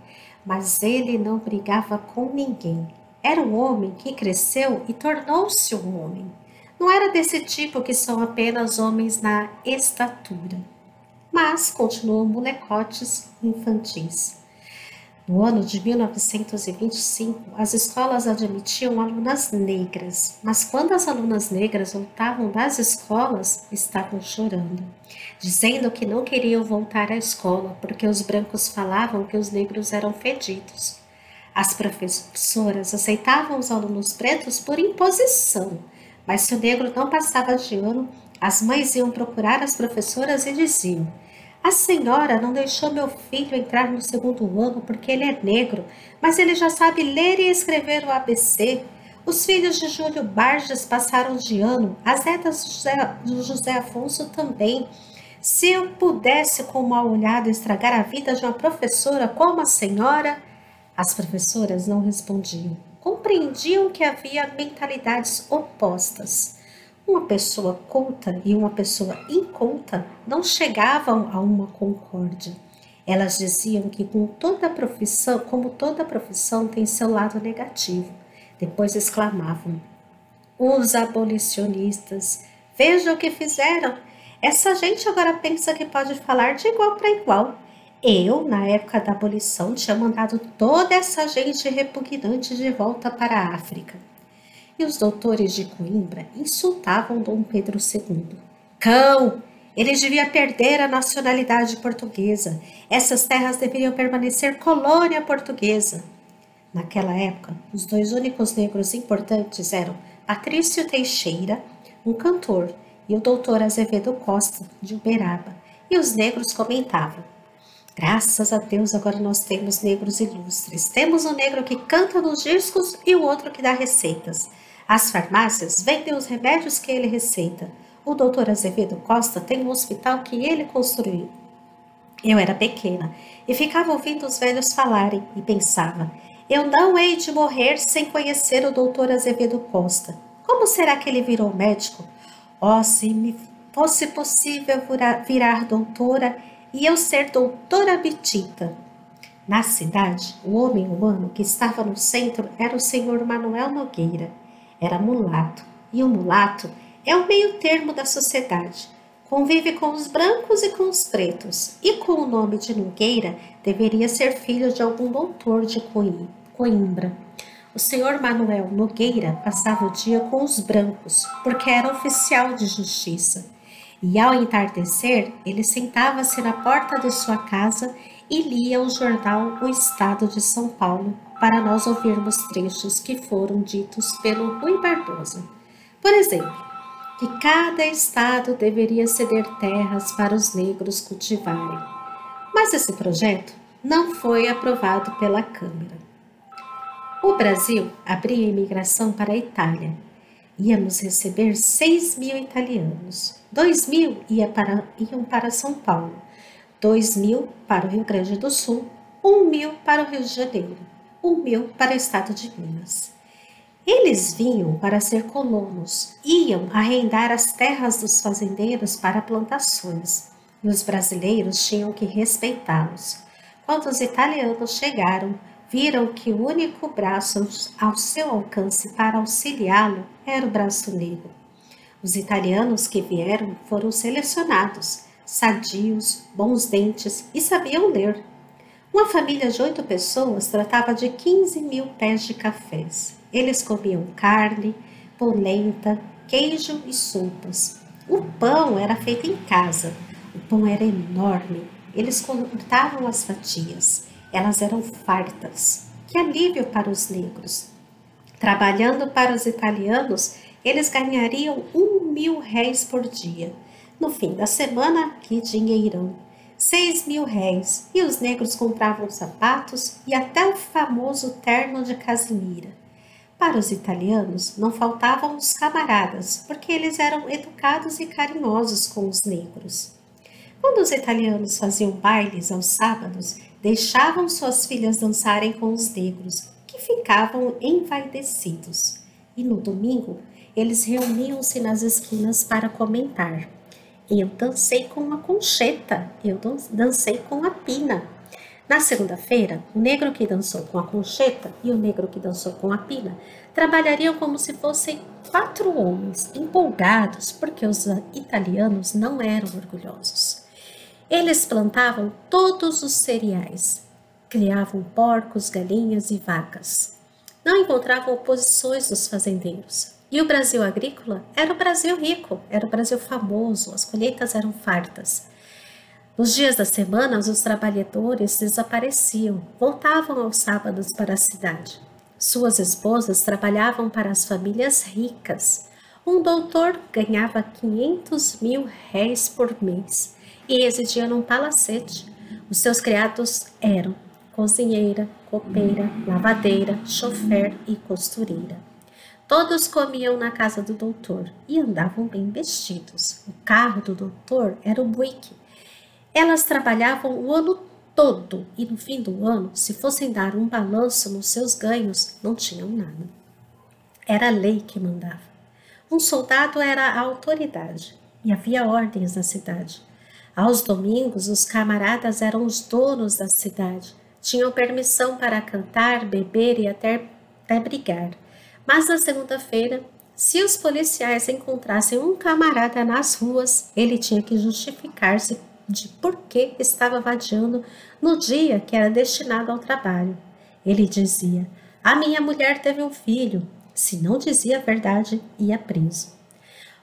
mas ele não brigava com ninguém. Era um homem que cresceu e tornou-se um homem. Não era desse tipo que são apenas homens na estatura, mas continuou molecotes infantis. No ano de 1925, as escolas admitiam alunas negras, mas quando as alunas negras voltavam das escolas, estavam chorando, dizendo que não queriam voltar à escola porque os brancos falavam que os negros eram fedidos. As professoras aceitavam os alunos pretos por imposição, mas se o negro não passava de ano, as mães iam procurar as professoras e diziam: a senhora não deixou meu filho entrar no segundo ano porque ele é negro, mas ele já sabe ler e escrever o ABC. Os filhos de Júlio Barges passaram de ano, as netas do José, José Afonso também. Se eu pudesse, com uma olhada, estragar a vida de uma professora como a senhora. As professoras não respondiam. Compreendiam que havia mentalidades opostas. Uma pessoa culta e uma pessoa inculta não chegavam a uma concórdia. Elas diziam que com toda profissão, como toda profissão tem seu lado negativo. Depois exclamavam: "Os abolicionistas, vejam o que fizeram. Essa gente agora pensa que pode falar de igual para igual. Eu, na época da abolição, tinha mandado toda essa gente repugnante de volta para a África e os doutores de Coimbra insultavam Dom Pedro II. Cão! Ele devia perder a nacionalidade portuguesa. Essas terras deveriam permanecer colônia portuguesa. Naquela época, os dois únicos negros importantes eram Patrício Teixeira, um cantor, e o doutor Azevedo Costa, de Uberaba. E os negros comentavam: Graças a Deus, agora nós temos negros ilustres. Temos um negro que canta nos discos e o outro que dá receitas. As farmácias vendem os remédios que ele receita. O doutor Azevedo Costa tem um hospital que ele construiu. Eu era pequena e ficava ouvindo os velhos falarem e pensava: eu não hei de morrer sem conhecer o doutor Azevedo Costa. Como será que ele virou médico? Oh, se me fosse possível virar doutora e eu ser doutora Betita. Na cidade, o homem humano que estava no centro era o senhor Manuel Nogueira. Era mulato, e o mulato é o meio termo da sociedade. Convive com os brancos e com os pretos, e com o nome de Nogueira deveria ser filho de algum doutor de Coimbra. O senhor Manuel Nogueira passava o dia com os brancos, porque era oficial de justiça. E ao entardecer, ele sentava-se na porta de sua casa e lia o jornal O Estado de São Paulo para nós ouvirmos trechos que foram ditos pelo Rui Barbosa. Por exemplo, que cada estado deveria ceder terras para os negros cultivarem. Mas esse projeto não foi aprovado pela Câmara. O Brasil abria imigração para a Itália. Íamos receber 6 mil italianos. 2 mil ia para, iam para São Paulo 2 mil para o Rio Grande do Sul, 1 mil para o Rio de Janeiro, 1 mil para o estado de Minas. Eles vinham para ser colonos, iam arrendar as terras dos fazendeiros para plantações, e os brasileiros tinham que respeitá-los. Quando os italianos chegaram, viram que o único braço ao seu alcance para auxiliá-lo era o braço negro. Os italianos que vieram foram selecionados sadios, bons dentes e sabiam ler. Uma família de oito pessoas tratava de 15 mil pés de cafés. Eles comiam carne, polenta, queijo e sopas. O pão era feito em casa. O pão era enorme. Eles cortavam as fatias. Elas eram fartas. Que alívio para os negros! Trabalhando para os italianos, eles ganhariam um mil réis por dia. No fim da semana, que dinheirão! Seis mil réis, e os negros compravam sapatos e até o famoso terno de Casimira. Para os italianos, não faltavam os camaradas, porque eles eram educados e carinhosos com os negros. Quando os italianos faziam bailes aos sábados, deixavam suas filhas dançarem com os negros, que ficavam envaidecidos. E no domingo, eles reuniam-se nas esquinas para comentar. Eu dancei com a concheta, eu dancei com a pina. Na segunda-feira, o negro que dançou com a concheta e o negro que dançou com a pina trabalhariam como se fossem quatro homens, empolgados porque os italianos não eram orgulhosos. Eles plantavam todos os cereais, criavam porcos, galinhas e vacas. Não encontravam oposições dos fazendeiros, e o Brasil agrícola era o Brasil rico, era o Brasil famoso, as colheitas eram fartas. Nos dias da semana, os trabalhadores desapareciam, voltavam aos sábados para a cidade. Suas esposas trabalhavam para as famílias ricas. Um doutor ganhava 500 mil réis por mês e residia num palacete. Os seus criados eram cozinheira, copeira, lavadeira, chofer e costureira. Todos comiam na casa do doutor e andavam bem vestidos. O carro do doutor era o Buick. Elas trabalhavam o ano todo e no fim do ano, se fossem dar um balanço nos seus ganhos, não tinham nada. Era a lei que mandava. Um soldado era a autoridade e havia ordens na cidade. Aos domingos, os camaradas eram os donos da cidade. Tinham permissão para cantar, beber e até, até brigar. Mas na segunda-feira, se os policiais encontrassem um camarada nas ruas, ele tinha que justificar-se de por que estava vadiando no dia que era destinado ao trabalho. Ele dizia: A minha mulher teve um filho. Se não dizia a verdade, ia preso.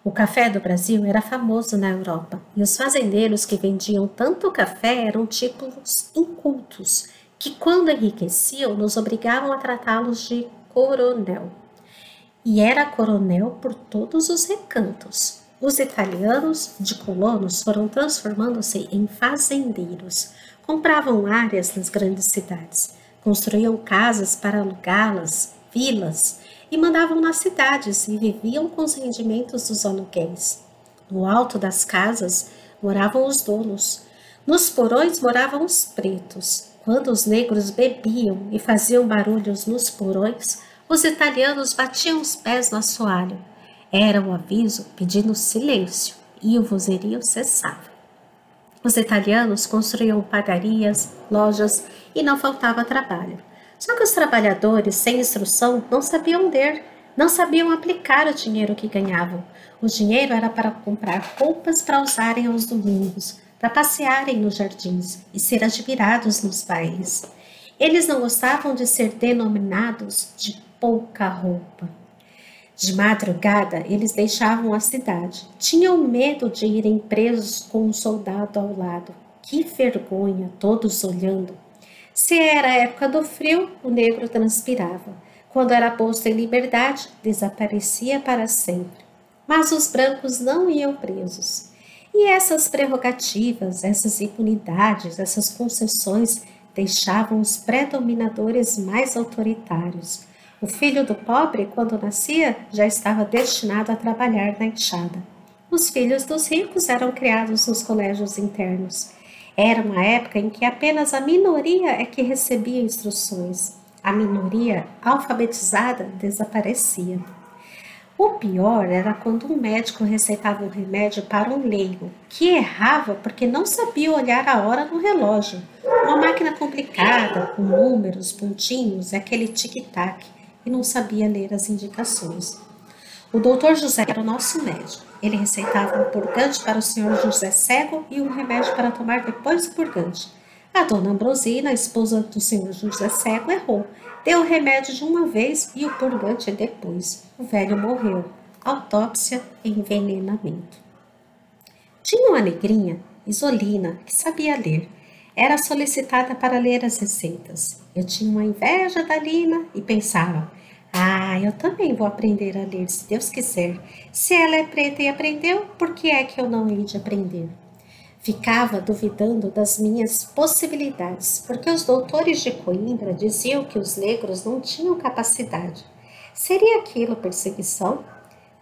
O café do Brasil era famoso na Europa e os fazendeiros que vendiam tanto café eram títulos incultos que, quando enriqueciam, nos obrigavam a tratá-los de coronel e era coronel por todos os recantos. Os italianos de colonos foram transformando-se em fazendeiros. Compravam áreas nas grandes cidades, construíam casas para alugá-las, vilas, e mandavam nas cidades e viviam com os rendimentos dos aluguéis. No alto das casas moravam os donos. Nos porões moravam os pretos. Quando os negros bebiam e faziam barulhos nos porões, os italianos batiam os pés no assoalho. Era o aviso pedindo silêncio e o vozerio cessava. Os italianos construíam padarias, lojas e não faltava trabalho. Só que os trabalhadores, sem instrução, não sabiam ler, não sabiam aplicar o dinheiro que ganhavam. O dinheiro era para comprar roupas para usarem aos domingos, para passearem nos jardins e ser admirados nos bailes. Eles não gostavam de ser denominados de pouca roupa. De madrugada, eles deixavam a cidade. Tinham medo de irem presos com um soldado ao lado. Que vergonha, todos olhando. Se era a época do frio, o negro transpirava. Quando era posto em liberdade, desaparecia para sempre. Mas os brancos não iam presos. E essas prerrogativas, essas impunidades, essas concessões deixavam os predominadores mais autoritários. O filho do pobre, quando nascia, já estava destinado a trabalhar na enxada. Os filhos dos ricos eram criados nos colégios internos. Era uma época em que apenas a minoria é que recebia instruções. A minoria alfabetizada desaparecia. O pior era quando um médico receitava um remédio para um leigo, que errava porque não sabia olhar a hora no relógio. Uma máquina complicada, com números, pontinhos aquele tic-tac, e não sabia ler as indicações. O doutor José era o nosso médico. Ele receitava um purgante para o senhor José cego e um remédio para tomar depois do purgante. A dona Ambrosina, esposa do senhor José cego, errou Deu o remédio de uma vez e o purgante depois. O velho morreu. Autópsia e envenenamento. Tinha uma negrinha, Isolina, que sabia ler. Era solicitada para ler as receitas. Eu tinha uma inveja da Lina e pensava: ah, eu também vou aprender a ler, se Deus quiser. Se ela é preta e aprendeu, por que é que eu não hei de aprender? Ficava duvidando das minhas possibilidades, porque os doutores de Coimbra diziam que os negros não tinham capacidade. Seria aquilo perseguição?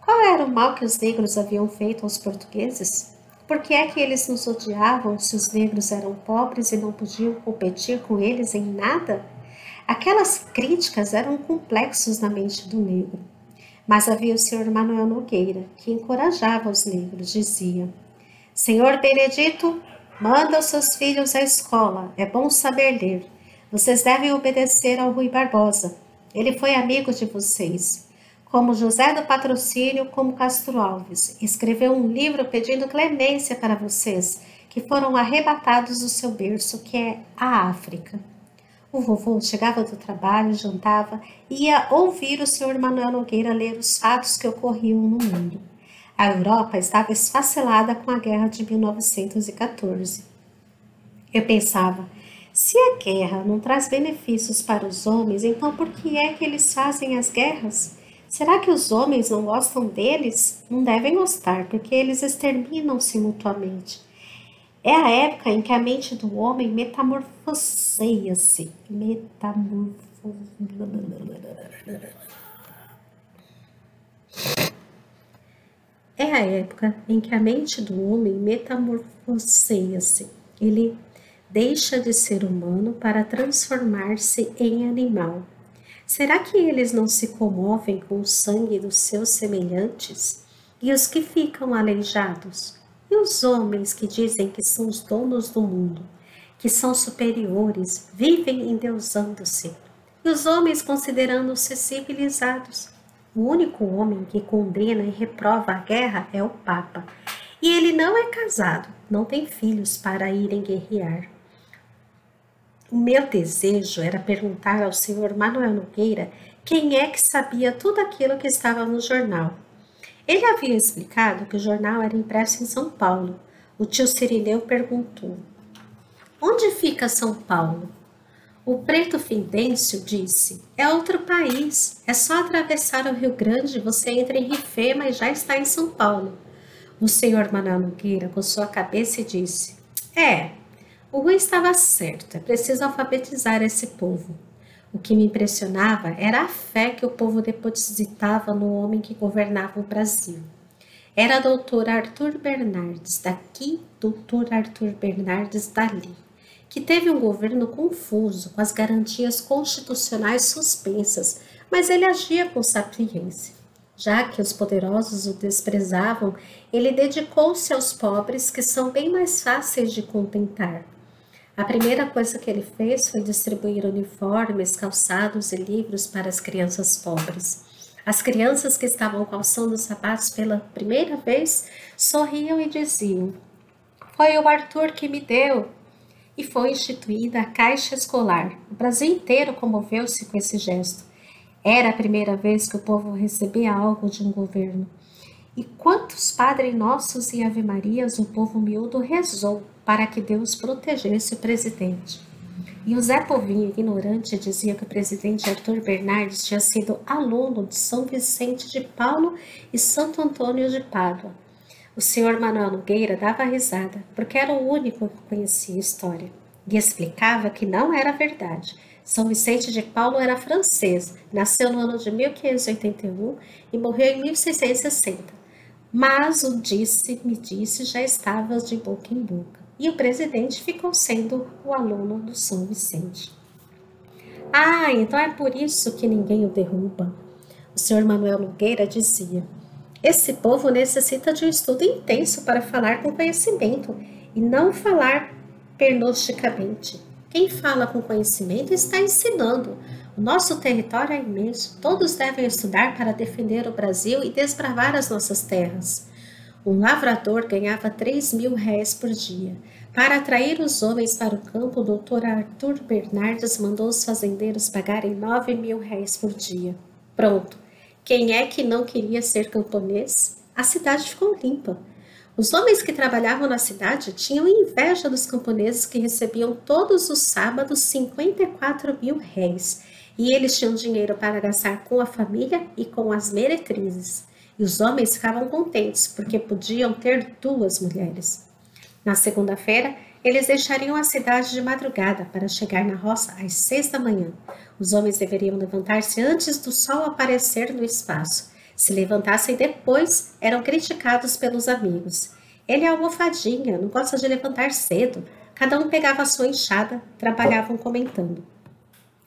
Qual era o mal que os negros haviam feito aos portugueses? Por que é que eles nos odiavam se os negros eram pobres e não podiam competir com eles em nada? Aquelas críticas eram complexos na mente do negro. Mas havia o senhor Manuel Nogueira, que encorajava os negros, dizia: Senhor Benedito, manda os seus filhos à escola. É bom saber ler. Vocês devem obedecer ao Rui Barbosa. Ele foi amigo de vocês. Como José do Patrocínio, como Castro Alves, escreveu um livro pedindo clemência para vocês, que foram arrebatados do seu berço, que é a África. O vovô chegava do trabalho, jantava e ia ouvir o senhor Manuel Nogueira ler os fatos que ocorriam no mundo. A Europa estava esfacelada com a guerra de 1914. Eu pensava, se a guerra não traz benefícios para os homens, então por que é que eles fazem as guerras? Será que os homens não gostam deles? Não devem gostar, porque eles exterminam-se mutuamente. É a época em que a mente do homem metamorfoseia-se. Metamorfoseia. É a época em que a mente do homem metamorfoseia-se. Ele deixa de ser humano para transformar-se em animal. Será que eles não se comovem com o sangue dos seus semelhantes? E os que ficam aleijados? E os homens que dizem que são os donos do mundo, que são superiores, vivem endeusando-se? E os homens considerando-se civilizados? O único homem que condena e reprova a guerra é o Papa. E ele não é casado, não tem filhos para irem guerrear. O meu desejo era perguntar ao senhor Manuel Nogueira quem é que sabia tudo aquilo que estava no jornal. Ele havia explicado que o jornal era impresso em São Paulo. O tio Cirineu perguntou: Onde fica São Paulo? O preto Findêncio disse: É outro país, é só atravessar o Rio Grande, você entra em Rifema e já está em São Paulo. O senhor Manuel Nogueira coçou a cabeça e disse: É, o Rui estava certo, é preciso alfabetizar esse povo. O que me impressionava era a fé que o povo depositava no homem que governava o Brasil. Era doutor Arthur Bernardes daqui, doutor Arthur Bernardes dali que teve um governo confuso, com as garantias constitucionais suspensas, mas ele agia com sapiência. Já que os poderosos o desprezavam, ele dedicou-se aos pobres, que são bem mais fáceis de contentar. A primeira coisa que ele fez foi distribuir uniformes, calçados e livros para as crianças pobres. As crianças que estavam calçando os sapatos pela primeira vez sorriam e diziam: Foi o Arthur que me deu. E foi instituída a Caixa Escolar. O Brasil inteiro comoveu-se com esse gesto. Era a primeira vez que o povo recebia algo de um governo. E quantos Padre Nossos e Ave Marias o povo miúdo rezou para que Deus protegesse o presidente. E o Zé Povinho, ignorante, dizia que o presidente Arthur Bernardes tinha sido aluno de São Vicente de Paulo e Santo Antônio de Pádua. O senhor Manuel Nogueira dava risada, porque era o único que conhecia a história, e explicava que não era verdade são Vicente de Paulo era francês, nasceu no ano de 1581 e morreu em 1660. Mas o disse-me disse já estava de boca em boca, e o presidente ficou sendo o aluno do São Vicente. Ah, então é por isso que ninguém o derruba. O senhor Manuel Nogueira dizia: Esse povo necessita de um estudo intenso para falar com conhecimento e não falar pernosticamente. Quem fala com conhecimento está ensinando. O nosso território é imenso, todos devem estudar para defender o Brasil e desbravar as nossas terras. Um lavrador ganhava 3 mil réis por dia. Para atrair os homens para o campo, o doutor Arthur Bernardes mandou os fazendeiros pagarem 9 mil réis por dia. Pronto. Quem é que não queria ser camponês? A cidade ficou limpa. Os homens que trabalhavam na cidade tinham inveja dos camponeses que recebiam todos os sábados 54 mil réis, e eles tinham dinheiro para gastar com a família e com as meretrizes. E os homens ficavam contentes porque podiam ter duas mulheres. Na segunda-feira, eles deixariam a cidade de madrugada para chegar na roça às seis da manhã. Os homens deveriam levantar-se antes do sol aparecer no espaço se levantassem depois, eram criticados pelos amigos. Ele é almofadinha, não gosta de levantar cedo. Cada um pegava a sua enxada, trabalhavam comentando.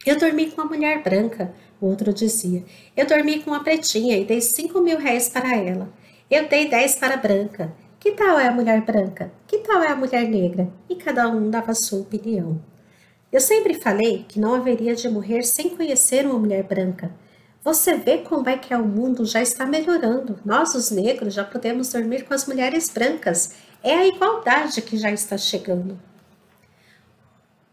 Eu dormi com uma mulher branca, o outro dizia. Eu dormi com uma pretinha e dei cinco mil réis para ela. Eu dei dez para a branca. Que tal é a mulher branca? Que tal é a mulher negra? E cada um dava sua opinião. Eu sempre falei que não haveria de morrer sem conhecer uma mulher branca. Você vê como é que é o mundo já está melhorando. Nós, os negros, já podemos dormir com as mulheres brancas. É a igualdade que já está chegando.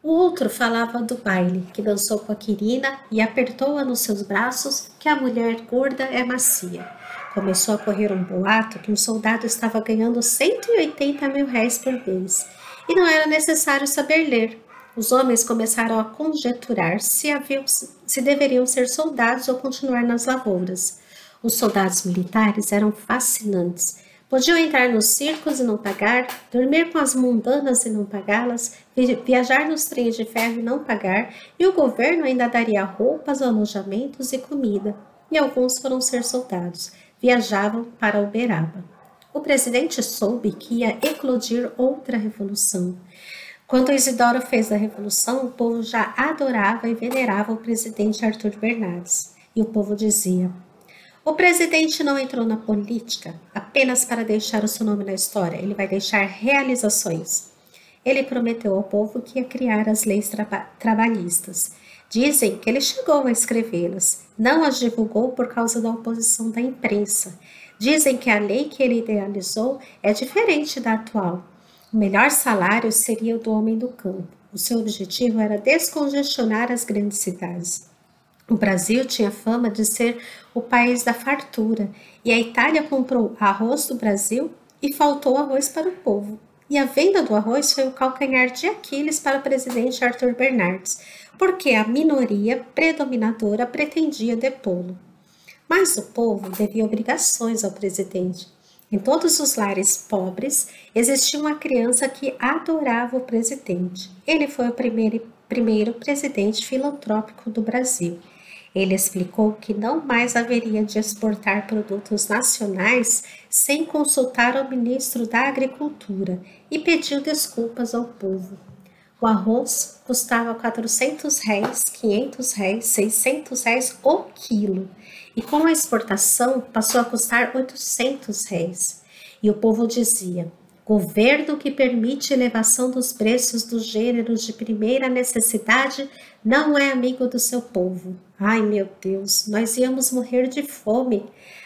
O outro falava do baile, que dançou com a Quirina e apertou-a nos seus braços, que a mulher gorda é macia. Começou a correr um boato que um soldado estava ganhando 180 mil réis por mês. E não era necessário saber ler, os homens começaram a conjecturar se, haviam, se deveriam ser soldados ou continuar nas lavouras. Os soldados militares eram fascinantes. Podiam entrar nos circos e não pagar, dormir com as mundanas e não pagá-las, viajar nos trens de ferro e não pagar, e o governo ainda daria roupas, alojamentos e comida. E alguns foram ser soldados. Viajavam para Uberaba. O presidente soube que ia eclodir outra revolução. Quando Isidoro fez a revolução, o povo já adorava e venerava o presidente Arthur Bernardes. E o povo dizia: O presidente não entrou na política apenas para deixar o seu nome na história, ele vai deixar realizações. Ele prometeu ao povo que ia criar as leis tra trabalhistas. Dizem que ele chegou a escrevê-las, não as divulgou por causa da oposição da imprensa. Dizem que a lei que ele idealizou é diferente da atual o melhor salário seria o do homem do campo. O seu objetivo era descongestionar as grandes cidades. O Brasil tinha fama de ser o país da fartura, e a Itália comprou arroz do Brasil e faltou arroz para o povo. E a venda do arroz foi o calcanhar de Aquiles para o presidente Arthur Bernardes, porque a minoria predominadora pretendia depô-lo. Mas o povo devia obrigações ao presidente. Em todos os lares pobres existia uma criança que adorava o presidente. Ele foi o primeiro, primeiro presidente filantrópico do Brasil. Ele explicou que não mais haveria de exportar produtos nacionais sem consultar o ministro da Agricultura e pediu desculpas ao povo. O arroz custava 400 réis, 500 réis, 600 réis o quilo e com a exportação passou a custar 800 réis. E o povo dizia: Governo que permite elevação dos preços dos gêneros de primeira necessidade não é amigo do seu povo. Ai meu Deus, nós íamos morrer de fome.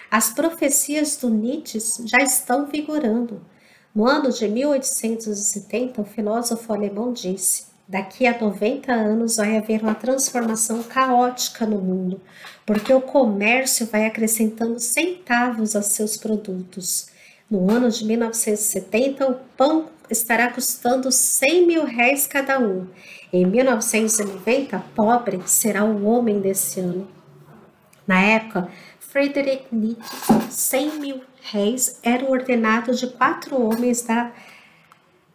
As profecias do Nietzsche já estão vigorando. No ano de 1870, o filósofo alemão disse: Daqui a 90 anos vai haver uma transformação caótica no mundo, porque o comércio vai acrescentando centavos a seus produtos. No ano de 1970, o pão estará custando 100 mil réis cada um. Em 1990, pobre será o homem desse ano. Na época, Friedrich Nietzsche, 100 mil réis era o ordenado de quatro homens da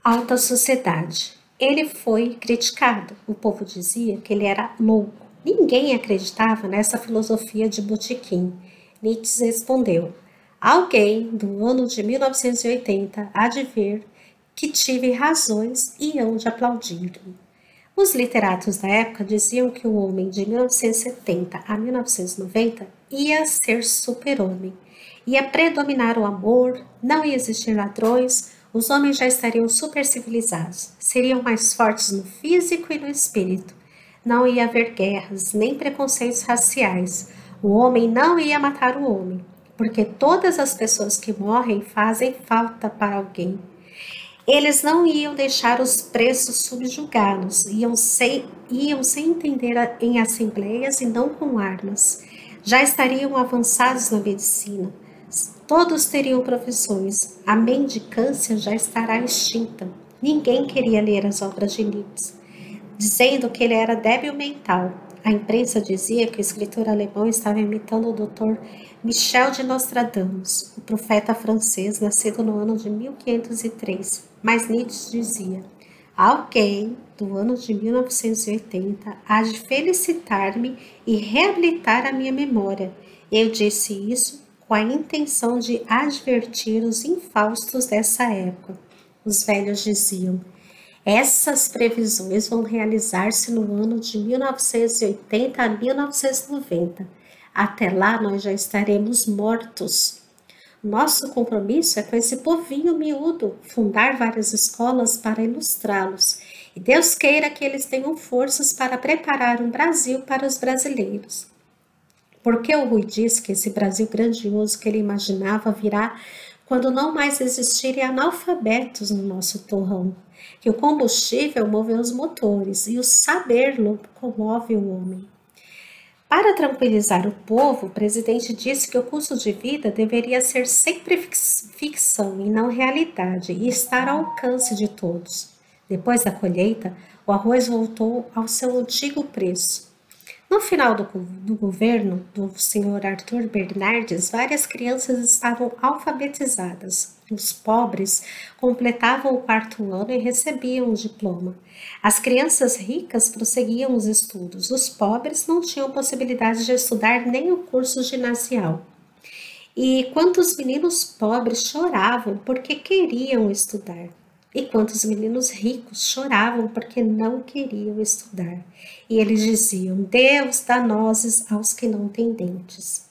alta sociedade. Ele foi criticado. O povo dizia que ele era louco. Ninguém acreditava nessa filosofia de botequim. Nietzsche respondeu: Alguém do ano de 1980 há de ver que tive razões e hão de aplaudir-me. Os literatos da época diziam que o homem de 1970 a 1990 ia ser super-homem, ia predominar o amor, não ia existir ladrões, os homens já estariam super civilizados, seriam mais fortes no físico e no espírito. Não ia haver guerras, nem preconceitos raciais. O homem não ia matar o homem, porque todas as pessoas que morrem fazem falta para alguém. Eles não iam deixar os preços subjugados, iam sem, iam sem entender em assembleias e não com armas. Já estariam avançados na medicina. Todos teriam profissões. A mendicância já estará extinta. Ninguém queria ler as obras de Nietzsche, dizendo que ele era débil mental. A imprensa dizia que o escritor alemão estava imitando o Dr. Michel de Nostradamus, o profeta francês nascido no ano de 1503. Mas Nietzsche dizia: Alguém do ano de 1980 há de felicitar-me e reabilitar a minha memória. Eu disse isso com a intenção de advertir os infaustos dessa época. Os velhos diziam: essas previsões vão realizar-se no ano de 1980 a 1990. Até lá nós já estaremos mortos. Nosso compromisso é com esse povinho miúdo, fundar várias escolas para ilustrá-los. E Deus queira que eles tenham forças para preparar um Brasil para os brasileiros. Porque o Rui diz que esse Brasil grandioso que ele imaginava virá quando não mais existirem analfabetos no nosso torrão, que o combustível move os motores e o saber comove o homem. Para tranquilizar o povo, o presidente disse que o custo de vida deveria ser sempre ficção e não realidade e estar ao alcance de todos. Depois da colheita, o arroz voltou ao seu antigo preço. No final do, do governo do senhor Arthur Bernardes, várias crianças estavam alfabetizadas. Os pobres completavam o quarto ano e recebiam o diploma. As crianças ricas prosseguiam os estudos. Os pobres não tinham possibilidade de estudar nem o curso ginasial. E quantos meninos pobres choravam porque queriam estudar. E quantos meninos ricos choravam porque não queriam estudar. E eles diziam: Deus dá nozes aos que não têm dentes.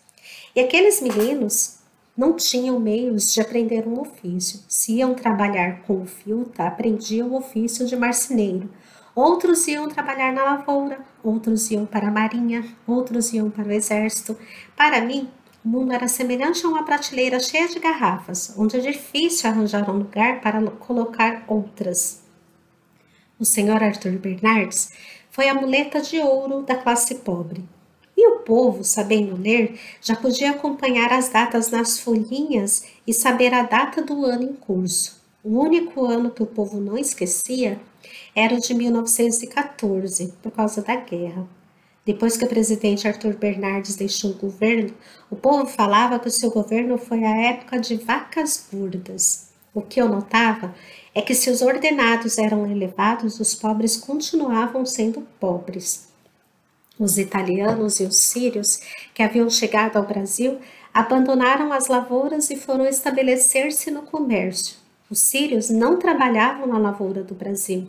E aqueles meninos não tinham meios de aprender um ofício. Se iam trabalhar com o filta, aprendiam o ofício de marceneiro. Outros iam trabalhar na lavoura, outros iam para a marinha, outros iam para o exército. Para mim, o mundo era semelhante a uma prateleira cheia de garrafas, onde é difícil arranjar um lugar para colocar outras. O senhor Arthur Bernardes foi a muleta de ouro da classe pobre. E o povo, sabendo ler, já podia acompanhar as datas nas folhinhas e saber a data do ano em curso. O único ano que o povo não esquecia era o de 1914, por causa da guerra. Depois que o presidente Arthur Bernardes deixou o governo, o povo falava que o seu governo foi a época de vacas gordas. O que eu notava é que se os ordenados eram elevados, os pobres continuavam sendo pobres. Os italianos e os sírios que haviam chegado ao Brasil abandonaram as lavouras e foram estabelecer-se no comércio. Os sírios não trabalhavam na lavoura do Brasil.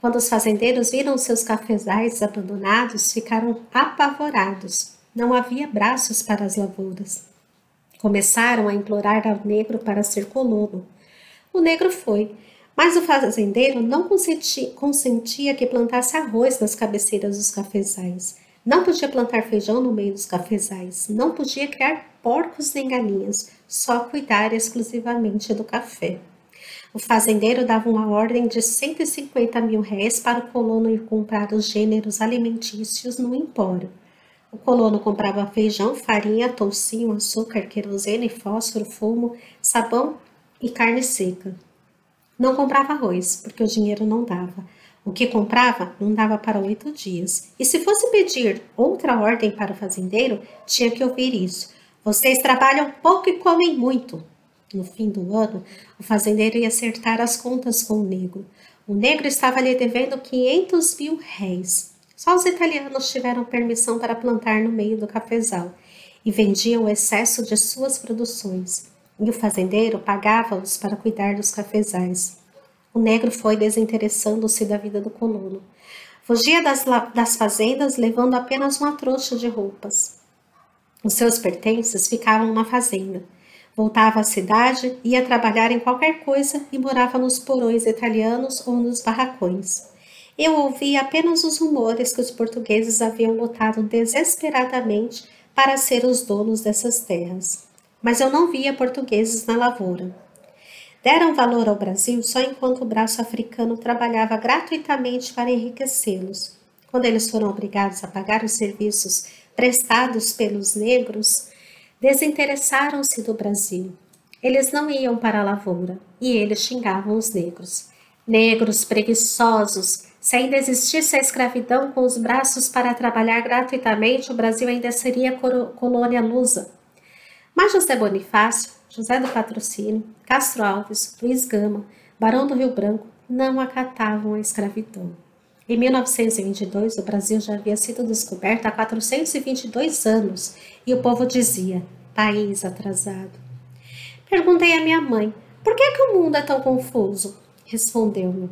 Quando os fazendeiros viram seus cafezais abandonados, ficaram apavorados. não havia braços para as lavouras. Começaram a implorar ao negro para ser colono. O negro foi, mas o fazendeiro não consentia, consentia que plantasse arroz nas cabeceiras dos cafezais. Não podia plantar feijão no meio dos cafezais. Não podia criar porcos nem galinhas. Só cuidar exclusivamente do café. O fazendeiro dava uma ordem de 150 mil réis para o colono ir comprar os gêneros alimentícios no empório. O colono comprava feijão, farinha, toucinho, açúcar, querosene, fósforo, fumo, sabão e carne seca. Não comprava arroz, porque o dinheiro não dava. O que comprava não dava para oito dias. E se fosse pedir outra ordem para o fazendeiro, tinha que ouvir isso. Vocês trabalham pouco e comem muito. No fim do ano, o fazendeiro ia acertar as contas com o negro. O negro estava lhe devendo 500 mil réis. Só os italianos tiveram permissão para plantar no meio do cafezal e vendiam o excesso de suas produções. E o fazendeiro pagava-os para cuidar dos cafezais. O negro foi desinteressando-se da vida do colono. Fugia das, das fazendas levando apenas uma trouxa de roupas. Os seus pertences ficavam na fazenda. Voltava à cidade, ia trabalhar em qualquer coisa e morava nos porões italianos ou nos barracões. Eu ouvia apenas os rumores que os portugueses haviam lutado desesperadamente para ser os donos dessas terras. Mas eu não via portugueses na lavoura. Deram valor ao Brasil só enquanto o braço africano trabalhava gratuitamente para enriquecê-los. Quando eles foram obrigados a pagar os serviços prestados pelos negros, desinteressaram-se do Brasil. Eles não iam para a lavoura e eles xingavam os negros. Negros preguiçosos, se ainda existisse a escravidão com os braços para trabalhar gratuitamente, o Brasil ainda seria colônia lusa. Mas José Bonifácio, José do Patrocínio, Castro Alves, Luiz Gama, Barão do Rio Branco não acatavam a escravidão. Em 1922, o Brasil já havia sido descoberto há 422 anos e o povo dizia: país atrasado. Perguntei à minha mãe: por que, que o mundo é tão confuso? Respondeu-me: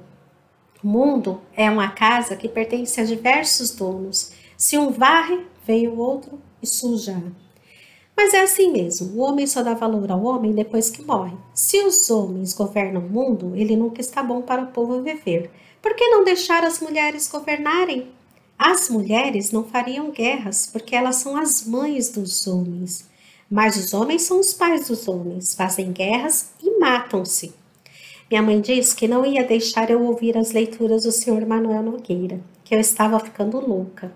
o mundo é uma casa que pertence a diversos donos. Se um varre, vem o outro e suja. Mas é assim mesmo, o homem só dá valor ao homem depois que morre. Se os homens governam o mundo, ele nunca está bom para o povo viver. Por que não deixar as mulheres governarem? As mulheres não fariam guerras, porque elas são as mães dos homens. Mas os homens são os pais dos homens, fazem guerras e matam-se. Minha mãe disse que não ia deixar eu ouvir as leituras do Sr. Manuel Nogueira, que eu estava ficando louca.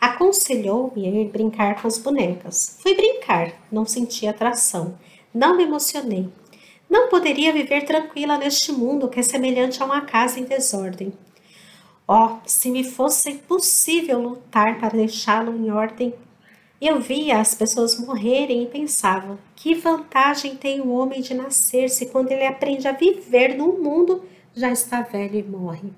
Aconselhou-me a ir brincar com as bonecas. Fui brincar, não senti atração, não me emocionei. Não poderia viver tranquila neste mundo que é semelhante a uma casa em desordem. Oh, se me fosse possível lutar para deixá-lo em ordem. Eu via as pessoas morrerem e pensava: que vantagem tem o homem de nascer se quando ele aprende a viver no mundo já está velho e morre?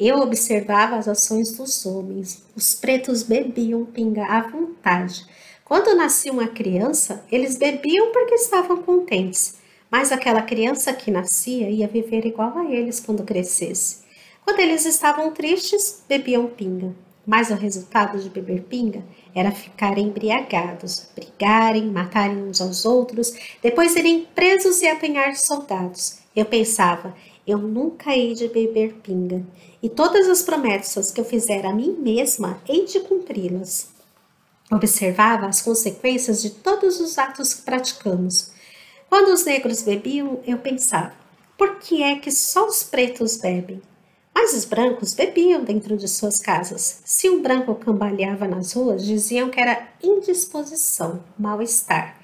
Eu observava as ações dos homens. Os pretos bebiam pinga à vontade. Quando nascia uma criança, eles bebiam porque estavam contentes mas aquela criança que nascia ia viver igual a eles quando crescesse. Quando eles estavam tristes, bebiam pinga. Mas o resultado de beber pinga era ficarem embriagados, brigarem, matarem uns aos outros, depois serem presos e apanhar soldados. Eu pensava, eu nunca hei de beber pinga, e todas as promessas que eu fizer a mim mesma hei de cumpri-las. Observava as consequências de todos os atos que praticamos. Quando os negros bebiam, eu pensava: por que é que só os pretos bebem? Mas os brancos bebiam dentro de suas casas. Se um branco cambaleava nas ruas, diziam que era indisposição, mal-estar.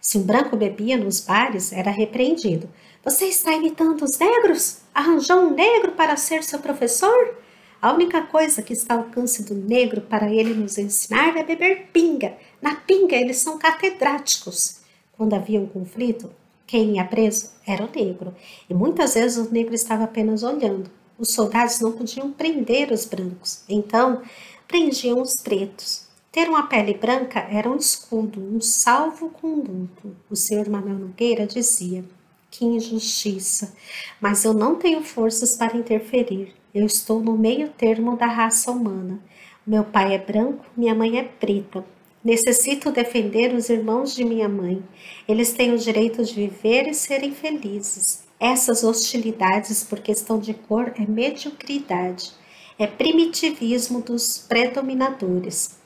Se um branco bebia nos bares, era repreendido. Você está imitando os negros? Arranjou um negro para ser seu professor? A única coisa que está ao alcance do negro para ele nos ensinar é beber pinga. Na pinga eles são catedráticos. Quando havia um conflito, quem ia preso era o negro, e muitas vezes o negro estava apenas olhando. Os soldados não podiam prender os brancos, então prendiam os pretos. Ter uma pele branca era um escudo, um salvo-conduto. O senhor Manuel Nogueira dizia: Que injustiça! Mas eu não tenho forças para interferir. Eu estou no meio termo da raça humana. Meu pai é branco, minha mãe é preta. Necessito defender os irmãos de minha mãe. Eles têm o direito de viver e serem felizes. Essas hostilidades por questão de cor é mediocridade, é primitivismo dos predominadores.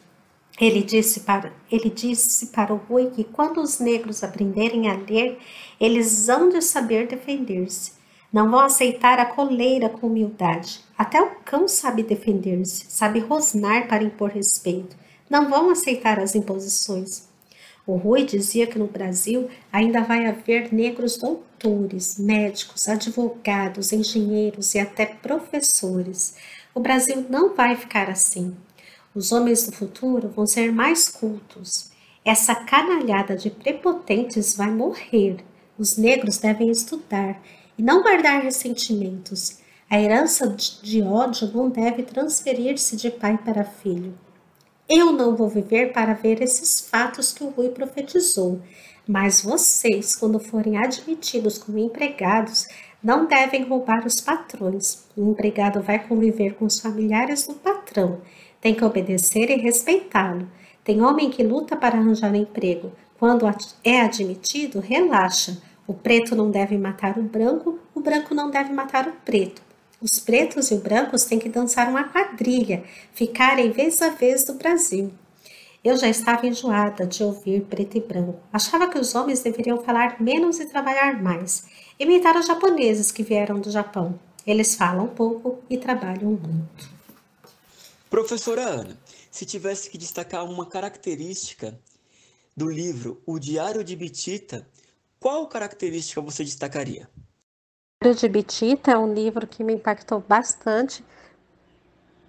Ele disse para, ele disse para o Rui que quando os negros aprenderem a ler, eles hão de saber defender-se. Não vão aceitar a coleira com humildade. Até o cão sabe defender-se, sabe rosnar para impor respeito. Não vão aceitar as imposições. O Rui dizia que no Brasil ainda vai haver negros doutores, médicos, advogados, engenheiros e até professores. O Brasil não vai ficar assim. Os homens do futuro vão ser mais cultos. Essa canalhada de prepotentes vai morrer. Os negros devem estudar e não guardar ressentimentos. A herança de ódio não deve transferir-se de pai para filho. Eu não vou viver para ver esses fatos que o Rui profetizou, mas vocês, quando forem admitidos como empregados, não devem roubar os patrões. O empregado vai conviver com os familiares do patrão, tem que obedecer e respeitá-lo. Tem homem que luta para arranjar emprego. Quando é admitido, relaxa. O preto não deve matar o branco, o branco não deve matar o preto. Os pretos e os brancos têm que dançar uma quadrilha, ficarem vez a vez do Brasil. Eu já estava enjoada de ouvir preto e branco. Achava que os homens deveriam falar menos e trabalhar mais. Imitar os japoneses que vieram do Japão. Eles falam pouco e trabalham muito. Professora Ana, se tivesse que destacar uma característica do livro O Diário de Bitita, qual característica você destacaria? de Bitita é um livro que me impactou bastante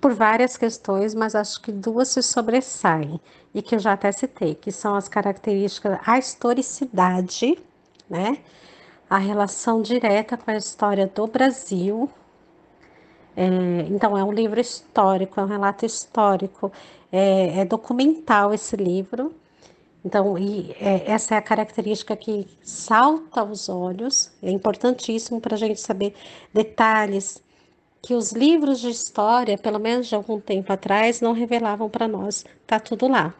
por várias questões, mas acho que duas se sobressaem e que eu já até citei, que são as características, a historicidade, né? A relação direta com a história do Brasil. É, então, é um livro histórico, é um relato histórico, é, é documental esse livro. Então, e, é, essa é a característica que salta aos olhos, é importantíssimo para a gente saber detalhes que os livros de história, pelo menos de algum tempo atrás, não revelavam para nós. Tá tudo lá.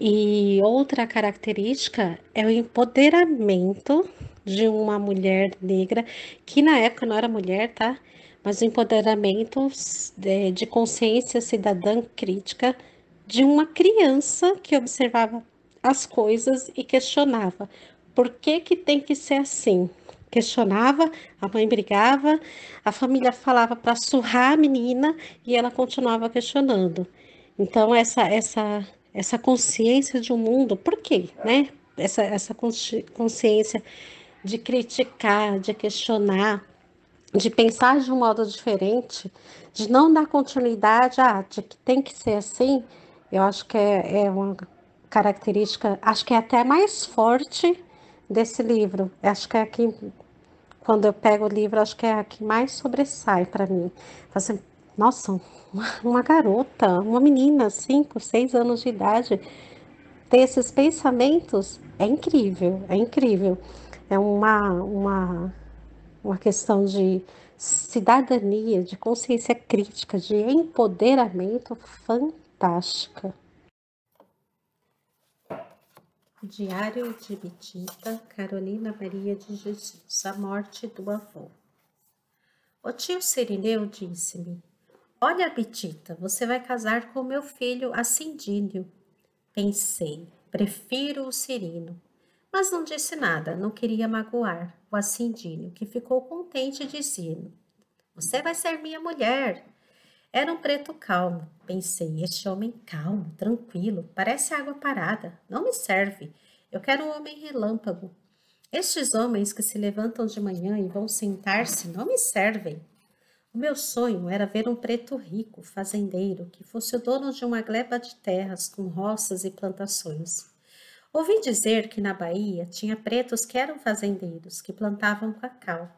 E outra característica é o empoderamento de uma mulher negra, que na época não era mulher, tá? Mas o empoderamento de, é, de consciência cidadã crítica de uma criança que observava as coisas e questionava por que, que tem que ser assim. Questionava, a mãe brigava, a família falava para surrar a menina e ela continuava questionando. Então, essa, essa, essa consciência de um mundo, por quê? Né? Essa, essa consciência de criticar, de questionar, de pensar de um modo diferente, de não dar continuidade, ah, de que tem que ser assim, eu acho que é, é uma característica, acho que é até mais forte desse livro. Acho que é aqui, quando eu pego o livro, acho que é a que mais sobressai para mim. Assim, nossa, uma garota, uma menina, 5, 6 anos de idade, ter esses pensamentos é incrível, é incrível. É uma, uma, uma questão de cidadania, de consciência crítica, de empoderamento fantástica. Diário de Betita, Carolina Maria de Jesus, a morte do avô. O tio Sirineu disse-me: Olha, Betita, você vai casar com meu filho Acindínio. Pensei, prefiro o Cirino. Mas não disse nada, não queria magoar o Acindínio, que ficou contente dizendo: Você vai ser minha mulher. Era um preto calmo. Pensei, este homem calmo, tranquilo, parece água parada. Não me serve. Eu quero um homem relâmpago. Estes homens que se levantam de manhã e vão sentar-se não me servem. O meu sonho era ver um preto rico, fazendeiro, que fosse o dono de uma gleba de terras com roças e plantações. Ouvi dizer que na Bahia tinha pretos que eram fazendeiros, que plantavam cacau.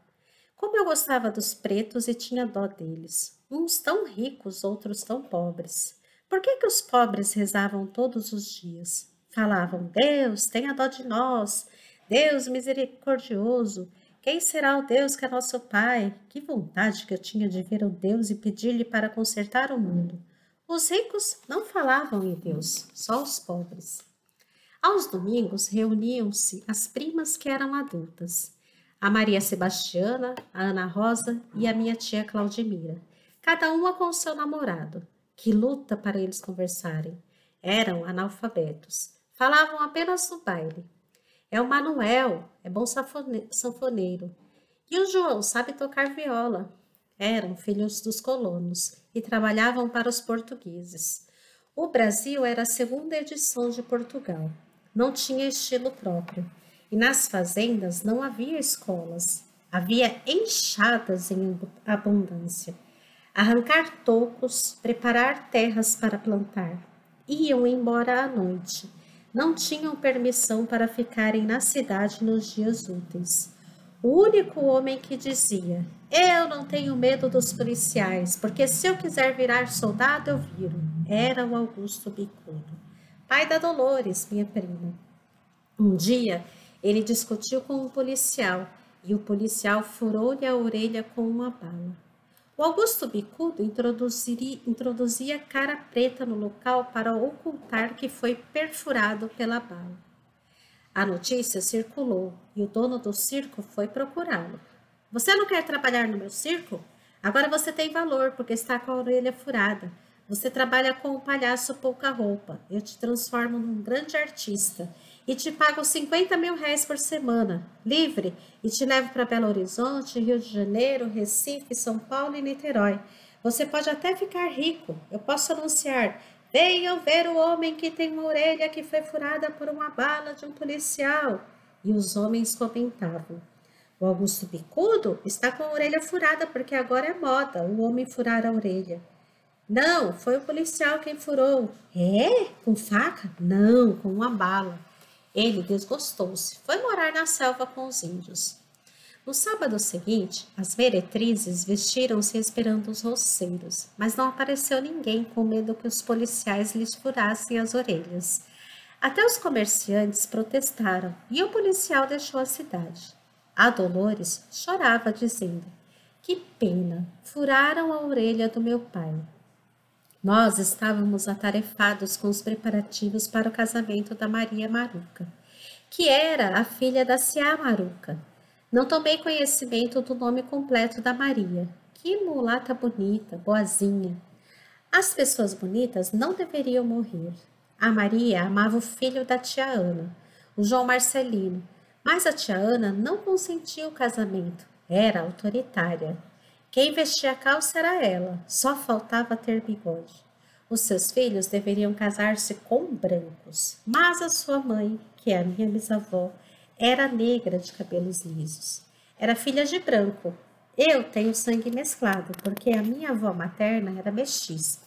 Como eu gostava dos pretos e tinha dó deles uns tão ricos, outros tão pobres. Por que, que os pobres rezavam todos os dias? Falavam: Deus, tenha dó de nós, Deus misericordioso. Quem será o Deus que é nosso Pai? Que vontade que eu tinha de ver o Deus e pedir-lhe para consertar o mundo. Os ricos não falavam em Deus, só os pobres. Aos domingos reuniam-se as primas que eram adultas, a Maria Sebastiana, a Ana Rosa e a minha tia Claudimira, cada uma com seu namorado, que luta para eles conversarem. Eram analfabetos, falavam apenas no baile. É o Manuel, é bom sanfoneiro. E o João sabe tocar viola. Eram filhos dos colonos e trabalhavam para os portugueses. O Brasil era a segunda edição de Portugal. Não tinha estilo próprio. E nas fazendas não havia escolas. Havia enxadas em abundância. Arrancar tocos, preparar terras para plantar. Iam embora à noite. Não tinham permissão para ficarem na cidade nos dias úteis. O único homem que dizia: Eu não tenho medo dos policiais, porque se eu quiser virar soldado, eu viro. Era o Augusto Bicudo, pai da Dolores, minha prima. Um dia, ele discutiu com um policial e o policial furou-lhe a orelha com uma bala. O Augusto Bicudo introduzia cara preta no local para ocultar que foi perfurado pela bala. A notícia circulou e o dono do circo foi procurá-lo. Você não quer trabalhar no meu circo? Agora você tem valor porque está com a orelha furada. Você trabalha com o palhaço pouca roupa. Eu te transformo num grande artista e te pago 50 mil reais por semana, livre, e te levo para Belo Horizonte, Rio de Janeiro, Recife, São Paulo e Niterói. Você pode até ficar rico. Eu posso anunciar Venham ver o homem que tem uma orelha que foi furada por uma bala de um policial. E os homens comentavam. O Augusto Bicudo está com a orelha furada porque agora é moda o homem furar a orelha. Não, foi o policial quem furou. É? Com faca? Não, com uma bala. Ele desgostou-se. Foi morar na selva com os índios. No sábado seguinte, as meretrizes vestiram-se esperando os roceiros, mas não apareceu ninguém com medo que os policiais lhes furassem as orelhas. Até os comerciantes protestaram e o policial deixou a cidade. A Dolores chorava, dizendo: Que pena, furaram a orelha do meu pai. Nós estávamos atarefados com os preparativos para o casamento da Maria Maruca, que era a filha da Cia Maruca, não tomei conhecimento do nome completo da Maria. Que mulata bonita, boazinha. As pessoas bonitas não deveriam morrer. A Maria amava o filho da tia Ana, o João Marcelino, mas a tia Ana não consentia o casamento. Era autoritária. Quem vestia a calça era ela, só faltava ter bigode. Os seus filhos deveriam casar-se com brancos, mas a sua mãe, que é a minha bisavó, era negra de cabelos lisos. Era filha de branco. Eu tenho sangue mesclado, porque a minha avó materna era mestiça.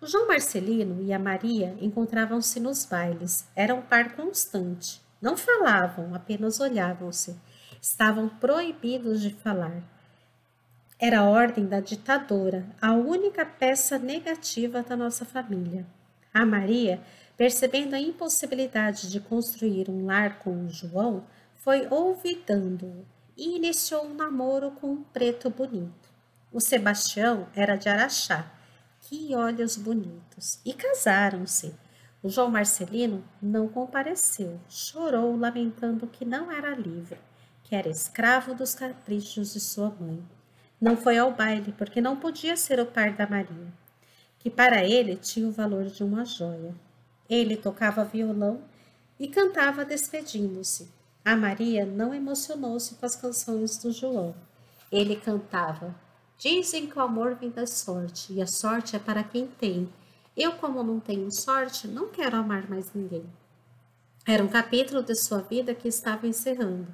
O João Marcelino e a Maria encontravam-se nos bailes. Era um par constante. Não falavam, apenas olhavam-se. Estavam proibidos de falar. Era a ordem da ditadora, a única peça negativa da nossa família. A Maria Percebendo a impossibilidade de construir um lar com o João, foi ouvidando-o e iniciou um namoro com um preto bonito. O Sebastião era de Araxá, que olhos bonitos, e casaram-se. O João Marcelino não compareceu, chorou, lamentando que não era livre, que era escravo dos caprichos de sua mãe. Não foi ao baile porque não podia ser o par da Maria, que para ele tinha o valor de uma joia. Ele tocava violão e cantava despedindo-se. A Maria não emocionou-se com as canções do João. Ele cantava: Dizem que o amor vem da sorte, e a sorte é para quem tem. Eu, como não tenho sorte, não quero amar mais ninguém. Era um capítulo de sua vida que estava encerrando.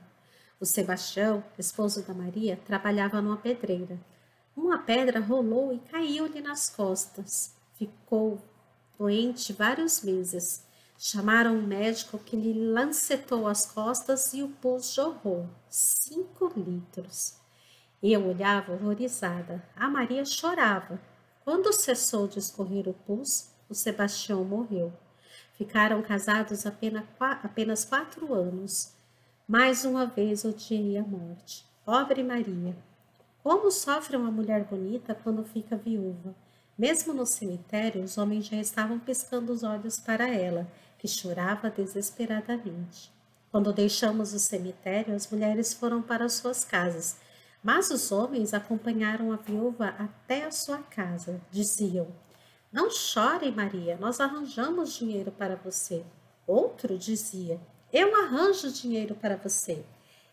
O Sebastião, esposo da Maria, trabalhava numa pedreira. Uma pedra rolou e caiu-lhe nas costas. Ficou doente vários meses. Chamaram um médico que lhe lancetou as costas e o pus jorrou cinco litros. Eu olhava horrorizada. A Maria chorava. Quando cessou de escorrer o pus, o Sebastião morreu. Ficaram casados apenas, quatro anos. Mais uma vez odiei a morte. Pobre Maria! Como sofre uma mulher bonita quando fica viúva? Mesmo no cemitério, os homens já estavam piscando os olhos para ela, que chorava desesperadamente. Quando deixamos o cemitério, as mulheres foram para suas casas, mas os homens acompanharam a viúva até a sua casa. Diziam: Não chore, Maria, nós arranjamos dinheiro para você. Outro dizia: Eu arranjo dinheiro para você.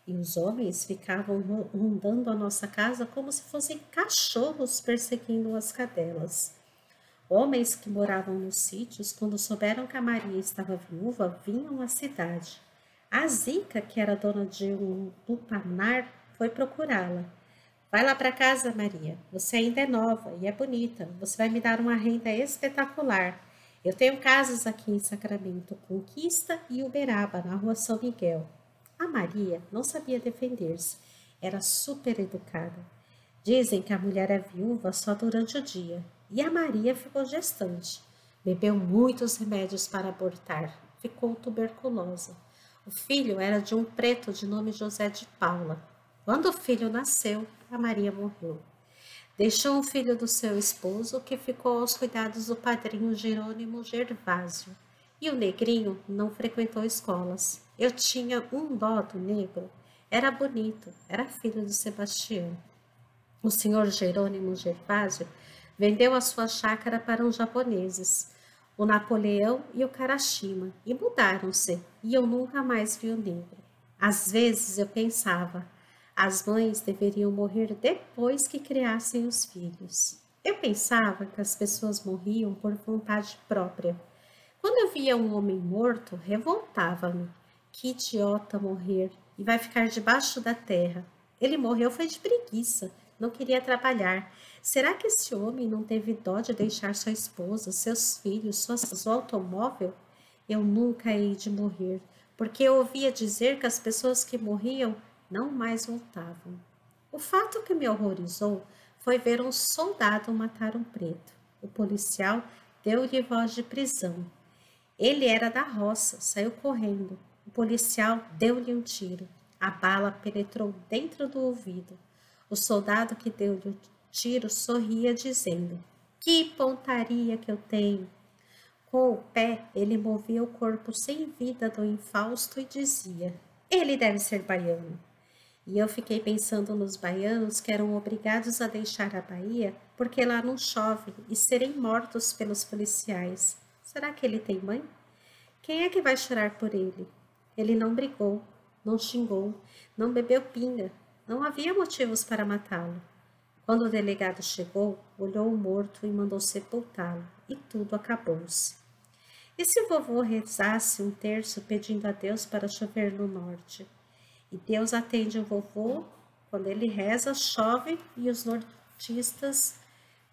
E os homens ficavam rondando a nossa casa como se fossem cachorros perseguindo as cadelas. Homens que moravam nos sítios, quando souberam que a Maria estava viúva, vinham à cidade. A Zica, que era dona de um lupanar, foi procurá-la. Vai lá para casa, Maria. Você ainda é nova e é bonita. Você vai me dar uma renda espetacular. Eu tenho casas aqui em Sacramento, Conquista e Uberaba, na rua São Miguel. A Maria não sabia defender-se, era super educada. Dizem que a mulher é viúva só durante o dia, e a Maria ficou gestante. Bebeu muitos remédios para abortar, ficou tuberculosa. O filho era de um preto de nome José de Paula. Quando o filho nasceu, a Maria morreu. Deixou um filho do seu esposo que ficou aos cuidados do padrinho Jerônimo Gervásio. E o negrinho não frequentou escolas. Eu tinha um dó do negro. Era bonito, era filho de Sebastião. O senhor Jerônimo Gervásio vendeu a sua chácara para uns japoneses, o Napoleão e o Karashima, e mudaram-se, e eu nunca mais vi o negro. Às vezes eu pensava, as mães deveriam morrer depois que criassem os filhos. Eu pensava que as pessoas morriam por vontade própria quando eu via um homem morto, revoltava-me. Que idiota morrer e vai ficar debaixo da terra. Ele morreu foi de preguiça, não queria trabalhar. Será que esse homem não teve dó de deixar sua esposa, seus filhos, sua, seu automóvel? Eu nunca hei de morrer, porque eu ouvia dizer que as pessoas que morriam não mais voltavam. O fato que me horrorizou foi ver um soldado matar um preto. O policial deu-lhe voz de prisão ele era da roça, saiu correndo. O policial deu-lhe um tiro. A bala penetrou dentro do ouvido. O soldado que deu-lhe o tiro sorria, dizendo: Que pontaria que eu tenho! Com o pé, ele movia o corpo sem vida do infausto e dizia: Ele deve ser baiano. E eu fiquei pensando nos baianos que eram obrigados a deixar a Bahia porque lá não chove e serem mortos pelos policiais. Será que ele tem mãe? Quem é que vai chorar por ele? Ele não brigou, não xingou, não bebeu pinga, não havia motivos para matá-lo. Quando o delegado chegou, olhou o morto e mandou sepultá-lo, e tudo acabou-se. E se o vovô rezasse um terço pedindo a Deus para chover no norte? E Deus atende o vovô, quando ele reza, chove e os nortistas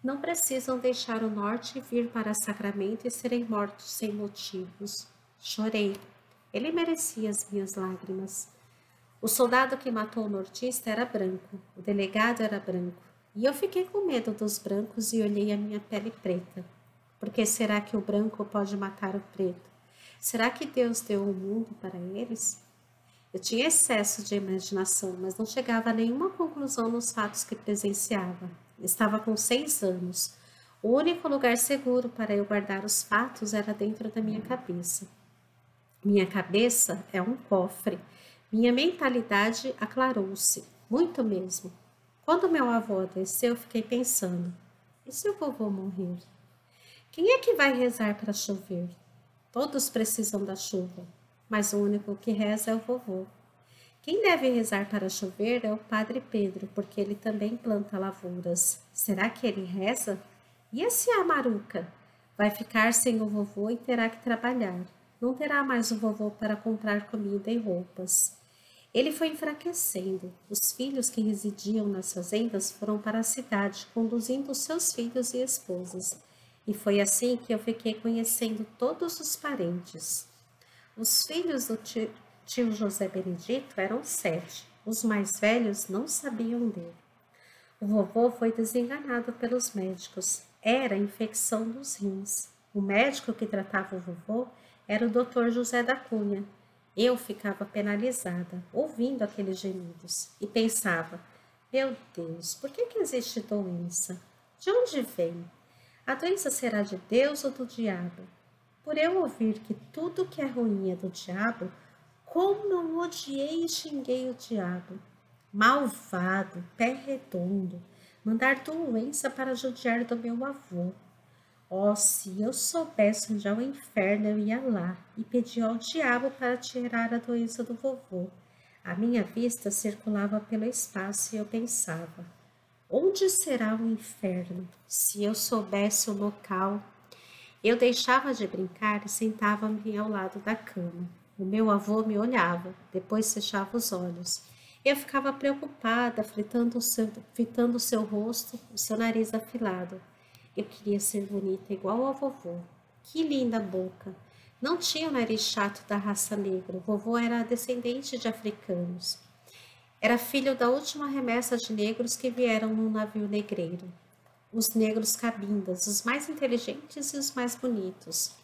não precisam deixar o norte e vir para Sacramento e serem mortos sem motivos. Chorei. Ele merecia as minhas lágrimas. O soldado que matou o nortista era branco, o delegado era branco, e eu fiquei com medo dos brancos e olhei a minha pele preta. Porque será que o branco pode matar o preto? Será que Deus deu o mundo para eles? Eu tinha excesso de imaginação, mas não chegava a nenhuma conclusão nos fatos que presenciava. Estava com seis anos. O único lugar seguro para eu guardar os fatos era dentro da minha cabeça. Minha cabeça é um cofre. Minha mentalidade aclarou-se, muito mesmo. Quando meu avô adoeceu, eu fiquei pensando: e se o vovô morrer? Quem é que vai rezar para chover? Todos precisam da chuva, mas o único que reza é o vovô. Quem deve rezar para chover é o Padre Pedro, porque ele também planta lavouras. Será que ele reza? E se a Maruca? Vai ficar sem o vovô e terá que trabalhar. Não terá mais o vovô para comprar comida e roupas. Ele foi enfraquecendo. Os filhos que residiam nas fazendas foram para a cidade, conduzindo seus filhos e esposas. E foi assim que eu fiquei conhecendo todos os parentes. Os filhos do tio, José Benedito eram sete. Os mais velhos não sabiam dele. O vovô foi desenganado pelos médicos. Era infecção dos rins. O médico que tratava o vovô era o doutor José da Cunha. Eu ficava penalizada, ouvindo aqueles gemidos, e pensava: meu Deus, por que, que existe doença? De onde vem? A doença será de Deus ou do diabo? Por eu ouvir que tudo que é ruim é do diabo, como não odiei e xinguei o diabo? Malvado, pé redondo, mandar doença para judiar do meu avô. Oh, se eu soubesse onde é o inferno, eu ia lá e pedia ao diabo para tirar a doença do vovô. A minha vista circulava pelo espaço e eu pensava: onde será o inferno? Se eu soubesse o local. Eu deixava de brincar e sentava-me ao lado da cama. O meu avô me olhava, depois fechava os olhos. Eu ficava preocupada, o seu, fitando o seu rosto, o seu nariz afilado. Eu queria ser bonita igual ao vovô. Que linda boca! Não tinha o nariz chato da raça negra. O vovô era descendente de africanos. Era filho da última remessa de negros que vieram num navio negreiro. Os negros cabindas, os mais inteligentes e os mais bonitos.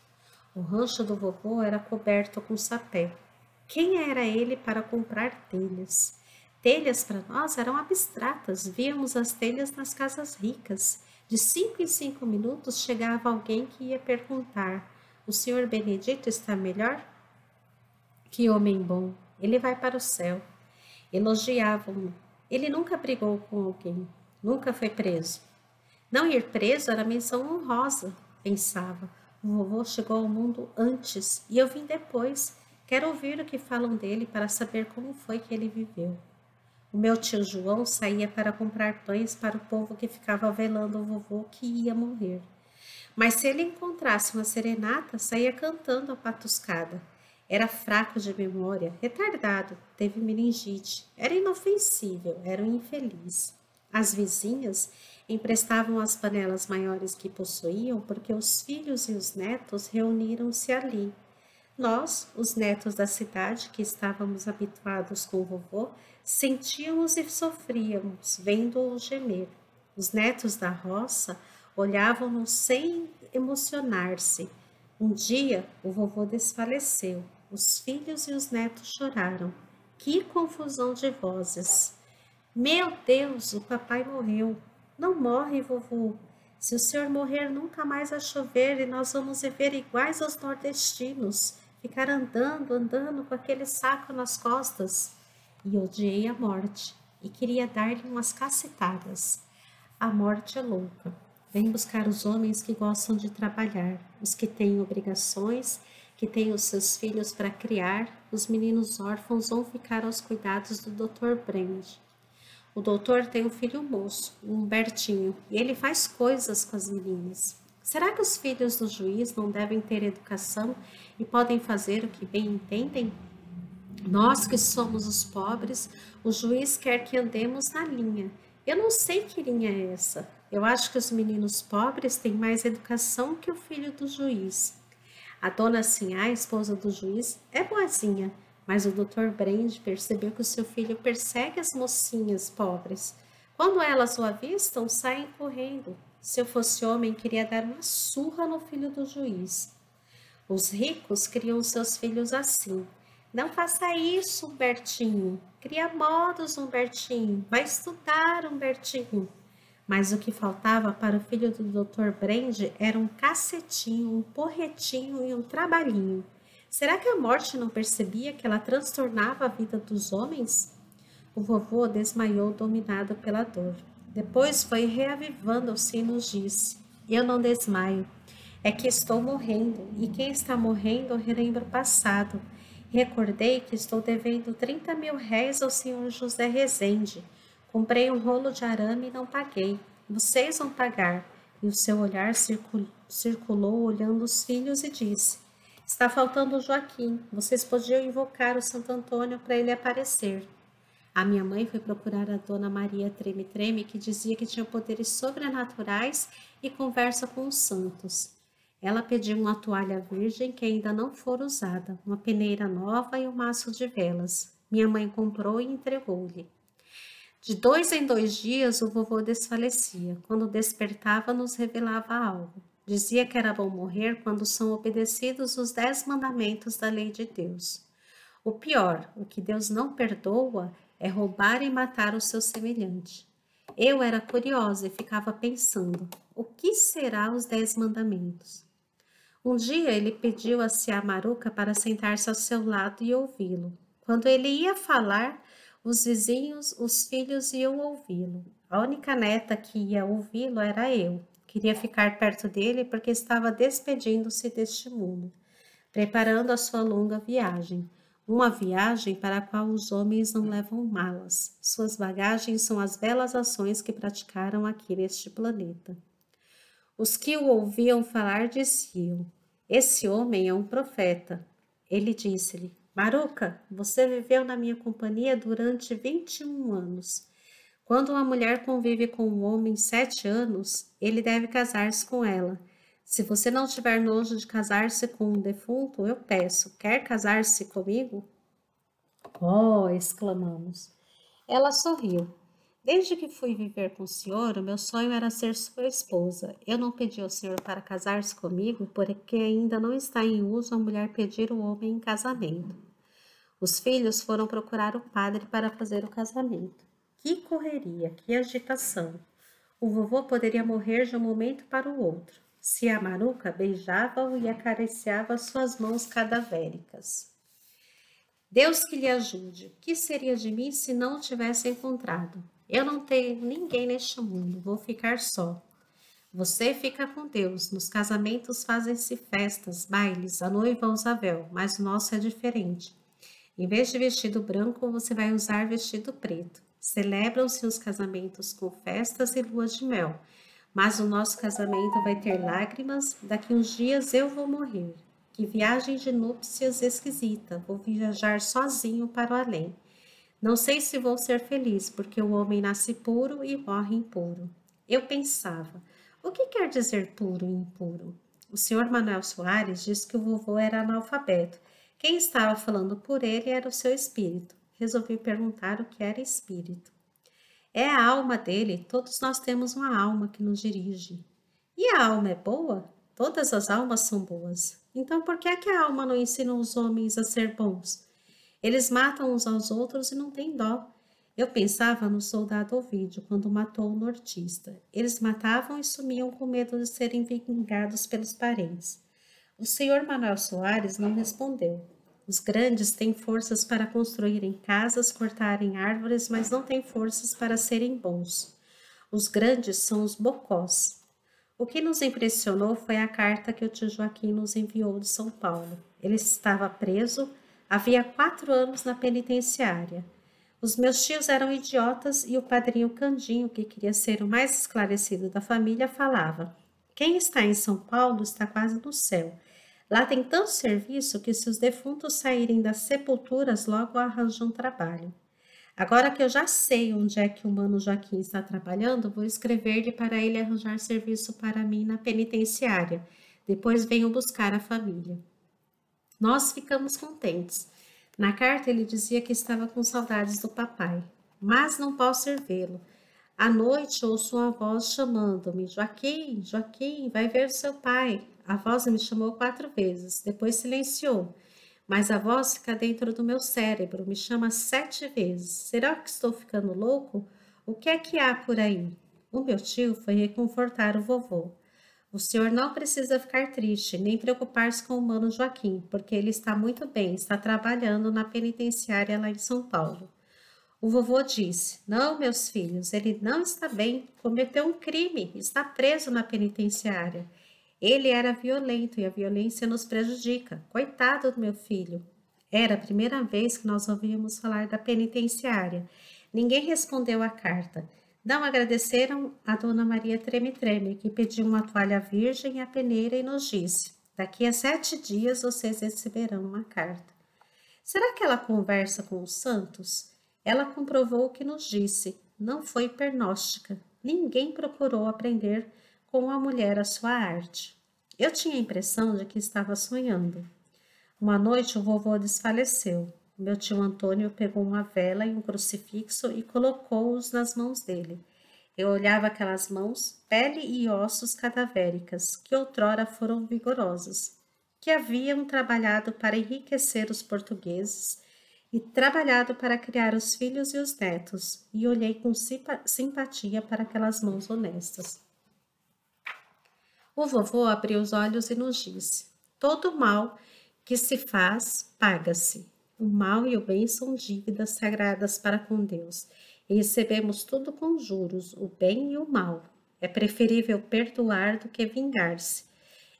O rancho do vovô era coberto com sapé. Quem era ele para comprar telhas? Telhas para nós eram abstratas, víamos as telhas nas casas ricas. De cinco em cinco minutos chegava alguém que ia perguntar: o senhor Benedito está melhor? Que homem bom! Ele vai para o céu. Elogiavam-no. Ele nunca brigou com alguém, nunca foi preso. Não ir preso era menção honrosa, pensava. O vovô chegou ao mundo antes e eu vim depois. Quero ouvir o que falam dele para saber como foi que ele viveu. O meu tio João saía para comprar pães para o povo que ficava velando o vovô que ia morrer. Mas se ele encontrasse uma serenata, saía cantando a patuscada. Era fraco de memória, retardado, teve meningite, era inofensível, era um infeliz. As vizinhas emprestavam as panelas maiores que possuíam porque os filhos e os netos reuniram-se ali. Nós, os netos da cidade, que estávamos habituados com o vovô, sentíamos e sofríamos, vendo-o gemer. Os netos da roça olhavam-nos sem emocionar-se. Um dia o vovô desfaleceu, os filhos e os netos choraram. Que confusão de vozes! Meu Deus, o papai morreu. Não morre, vovô. Se o senhor morrer, nunca mais vai chover e nós vamos viver iguais aos nordestinos, ficar andando, andando com aquele saco nas costas. E odiei a morte e queria dar-lhe umas cacetadas. A morte é louca. Vem buscar os homens que gostam de trabalhar, os que têm obrigações, que têm os seus filhos para criar. Os meninos órfãos vão ficar aos cuidados do Dr. Brand. O doutor tem um filho moço, um Humbertinho, e ele faz coisas com as meninas. Será que os filhos do juiz não devem ter educação e podem fazer o que bem entendem? Nós que somos os pobres, o juiz quer que andemos na linha. Eu não sei que linha é essa. Eu acho que os meninos pobres têm mais educação que o filho do juiz. A dona Sinhá, esposa do juiz, é boazinha, mas o Dr. Brand percebeu que o seu filho persegue as mocinhas pobres. Quando elas o avistam, saem correndo. Se eu fosse homem, queria dar uma surra no filho do juiz. Os ricos criam seus filhos assim. Não faça isso, Humbertinho. Cria modos, Humbertinho. Vai estudar, Humbertinho. Mas o que faltava para o filho do Dr. Brand era um cacetinho, um porretinho e um trabalhinho. Será que a morte não percebia que ela transtornava a vida dos homens? O vovô desmaiou dominado pela dor. Depois foi reavivando-se e nos disse: Eu não desmaio. É que estou morrendo, e quem está morrendo relembra o passado. Recordei que estou devendo 30 mil réis ao senhor José Rezende Comprei um rolo de arame e não paguei. Vocês vão pagar. E o seu olhar circulou, olhando os filhos e disse: Está faltando o Joaquim. Vocês podiam invocar o Santo Antônio para ele aparecer. A minha mãe foi procurar a dona Maria Treme Treme, que dizia que tinha poderes sobrenaturais e conversa com os santos. Ela pediu uma toalha virgem que ainda não fora usada, uma peneira nova e um maço de velas. Minha mãe comprou e entregou-lhe. De dois em dois dias o vovô desfalecia. Quando despertava, nos revelava algo. Dizia que era bom morrer quando são obedecidos os dez mandamentos da lei de Deus. O pior, o que Deus não perdoa, é roubar e matar o seu semelhante. Eu era curiosa e ficava pensando: o que será os Dez Mandamentos? Um dia ele pediu a Cia Maruca para sentar-se ao seu lado e ouvi-lo. Quando ele ia falar, os vizinhos, os filhos iam ouvi-lo. A única neta que ia ouvi-lo era eu. Queria ficar perto dele porque estava despedindo-se deste mundo, preparando a sua longa viagem. Uma viagem para a qual os homens não levam malas. Suas bagagens são as belas ações que praticaram aqui neste planeta. Os que o ouviam falar diziam: Esse homem é um profeta. Ele disse-lhe: Maruca, você viveu na minha companhia durante 21 anos. Quando uma mulher convive com um homem sete anos, ele deve casar-se com ela. Se você não tiver nojo de casar-se com um defunto, eu peço, quer casar-se comigo? Oh! exclamamos. Ela sorriu. Desde que fui viver com o senhor, o meu sonho era ser sua esposa. Eu não pedi ao senhor para casar-se comigo, porque ainda não está em uso a mulher pedir o homem em casamento. Os filhos foram procurar o padre para fazer o casamento. Que correria, que agitação! O vovô poderia morrer de um momento para o outro. Se a maruca beijava-o e acariciava suas mãos cadavéricas. Deus que lhe ajude. O que seria de mim se não o tivesse encontrado? Eu não tenho ninguém neste mundo, vou ficar só. Você fica com Deus. Nos casamentos fazem-se festas, bailes, a noiva usa véu, mas o nosso é diferente. Em vez de vestido branco, você vai usar vestido preto. Celebram-se os casamentos com festas e luas de mel, mas o nosso casamento vai ter lágrimas. Daqui uns dias eu vou morrer. Que viagem de núpcias esquisita. Vou viajar sozinho para o além. Não sei se vou ser feliz, porque o homem nasce puro e morre impuro. Eu pensava, o que quer dizer puro e impuro? O senhor Manuel Soares disse que o vovô era analfabeto. Quem estava falando por ele era o seu espírito. Resolvi perguntar o que era espírito. É a alma dele, todos nós temos uma alma que nos dirige. E a alma é boa? Todas as almas são boas. Então por que é que a alma não ensina os homens a ser bons? Eles matam uns aos outros e não têm dó. Eu pensava no soldado Ovídio quando matou o nortista. Eles matavam e sumiam com medo de serem vingados pelos parentes. O senhor Manuel Soares não respondeu. Os grandes têm forças para construírem casas, cortarem árvores, mas não têm forças para serem bons. Os grandes são os bocós. O que nos impressionou foi a carta que o tio Joaquim nos enviou de São Paulo. Ele estava preso Havia quatro anos na penitenciária. Os meus tios eram idiotas e o padrinho Candinho, que queria ser o mais esclarecido da família, falava: Quem está em São Paulo está quase no céu. Lá tem tanto serviço que, se os defuntos saírem das sepulturas, logo arranjam trabalho. Agora que eu já sei onde é que o mano Joaquim está trabalhando, vou escrever-lhe para ele arranjar serviço para mim na penitenciária. Depois venho buscar a família. Nós ficamos contentes. Na carta ele dizia que estava com saudades do papai, mas não posso ir vê-lo. À noite ouço uma voz chamando-me: Joaquim, Joaquim, vai ver seu pai. A voz me chamou quatro vezes, depois silenciou. Mas a voz fica dentro do meu cérebro, me chama sete vezes. Será que estou ficando louco? O que é que há por aí? O meu tio foi reconfortar o vovô. O senhor não precisa ficar triste, nem preocupar-se com o mano Joaquim, porque ele está muito bem, está trabalhando na penitenciária lá em São Paulo. O vovô disse: Não, meus filhos, ele não está bem, cometeu um crime, está preso na penitenciária. Ele era violento e a violência nos prejudica. Coitado do meu filho. Era a primeira vez que nós ouvíamos falar da penitenciária. Ninguém respondeu à carta. Não agradeceram a Dona Maria Treme Treme, que pediu uma toalha virgem à peneira e nos disse: Daqui a sete dias vocês receberão uma carta. Será que ela conversa com os santos? Ela comprovou o que nos disse. Não foi pernóstica. Ninguém procurou aprender com a mulher a sua arte. Eu tinha a impressão de que estava sonhando. Uma noite o vovô desfaleceu. Meu tio Antônio pegou uma vela e um crucifixo e colocou-os nas mãos dele. Eu olhava aquelas mãos, pele e ossos cadavéricas, que outrora foram vigorosas, que haviam trabalhado para enriquecer os portugueses e trabalhado para criar os filhos e os netos, e olhei com simpatia para aquelas mãos honestas. O vovô abriu os olhos e nos disse: Todo mal que se faz, paga-se. O mal e o bem são dívidas sagradas para com Deus, e recebemos tudo com juros, o bem e o mal. É preferível perdoar do que vingar-se.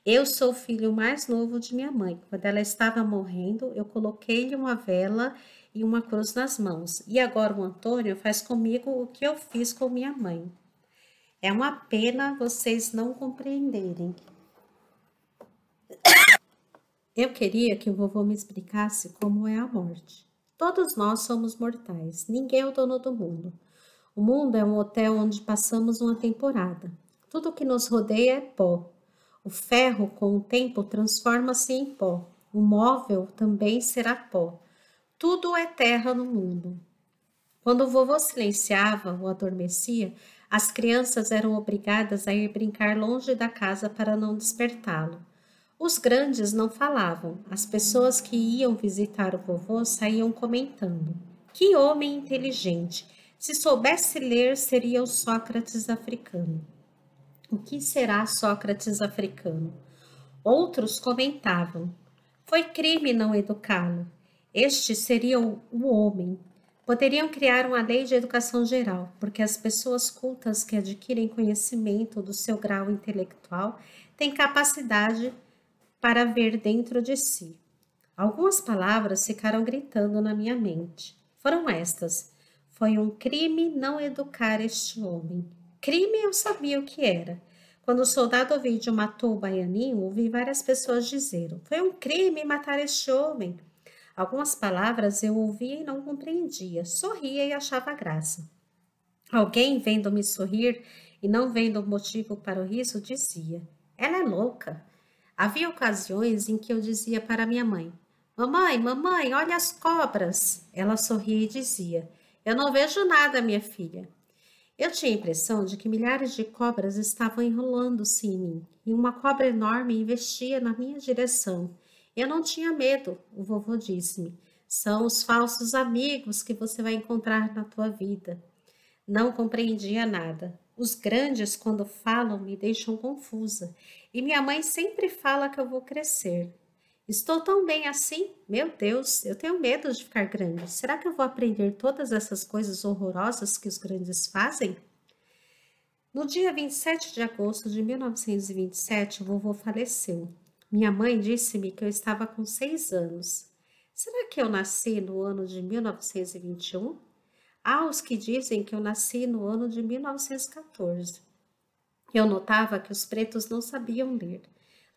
Eu sou o filho mais novo de minha mãe. Quando ela estava morrendo, eu coloquei-lhe uma vela e uma cruz nas mãos. E agora o Antônio faz comigo o que eu fiz com minha mãe. É uma pena vocês não compreenderem. Eu queria que o vovô me explicasse como é a morte. Todos nós somos mortais, ninguém é o dono do mundo. O mundo é um hotel onde passamos uma temporada. Tudo que nos rodeia é pó, o ferro, com o tempo, transforma-se em pó. O móvel também será pó. Tudo é terra no mundo. Quando o vovô silenciava ou adormecia, as crianças eram obrigadas a ir brincar longe da casa para não despertá-lo. Os grandes não falavam. As pessoas que iam visitar o vovô saíam comentando. Que homem inteligente! Se soubesse ler, seria o Sócrates africano. O que será Sócrates africano? Outros comentavam: Foi crime não educá-lo. Este seria o, homem. Poderiam criar uma lei de educação geral, porque as pessoas cultas que adquirem conhecimento do seu grau intelectual têm capacidade para ver dentro de si. Algumas palavras ficaram gritando na minha mente. Foram estas: Foi um crime não educar este homem. Crime eu sabia o que era. Quando o soldado Ovidio matou o baianinho, ouvi várias pessoas dizer: Foi um crime matar este homem. Algumas palavras eu ouvia e não compreendia, sorria e achava graça. Alguém, vendo-me sorrir e não vendo o motivo para o riso, dizia: Ela é louca. Havia ocasiões em que eu dizia para minha mãe: Mamãe, mamãe, olha as cobras. Ela sorria e dizia: Eu não vejo nada, minha filha. Eu tinha a impressão de que milhares de cobras estavam enrolando-se em mim, e uma cobra enorme investia na minha direção. Eu não tinha medo, o vovô disse-me. São os falsos amigos que você vai encontrar na tua vida. Não compreendia nada. Os grandes, quando falam, me deixam confusa. E minha mãe sempre fala que eu vou crescer. Estou tão bem assim? Meu Deus, eu tenho medo de ficar grande. Será que eu vou aprender todas essas coisas horrorosas que os grandes fazem? No dia 27 de agosto de 1927, o vovô faleceu. Minha mãe disse-me que eu estava com seis anos. Será que eu nasci no ano de 1921? Há os que dizem que eu nasci no ano de 1914. Eu notava que os pretos não sabiam ler.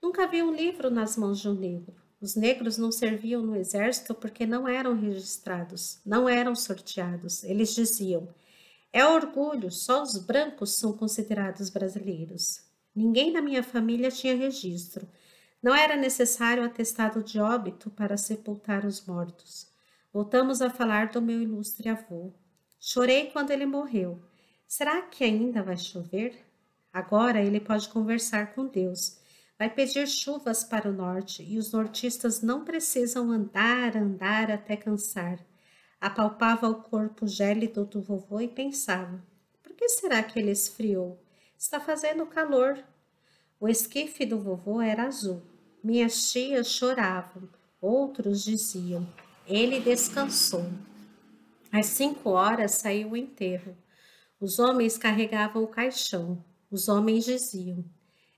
Nunca vi um livro nas mãos de um negro. Os negros não serviam no exército porque não eram registrados, não eram sorteados. Eles diziam: é orgulho, só os brancos são considerados brasileiros. Ninguém na minha família tinha registro. Não era necessário atestado de óbito para sepultar os mortos. Voltamos a falar do meu ilustre avô. Chorei quando ele morreu. Será que ainda vai chover? Agora ele pode conversar com Deus vai pedir chuvas para o norte e os nortistas não precisam andar, andar até cansar. Apalpava o corpo gélido do vovô e pensava: por que será que ele esfriou? Está fazendo calor. O esquife do vovô era azul. Minhas tias choravam, outros diziam: ele descansou. Às cinco horas saiu o enterro. Os homens carregavam o caixão. Os homens diziam: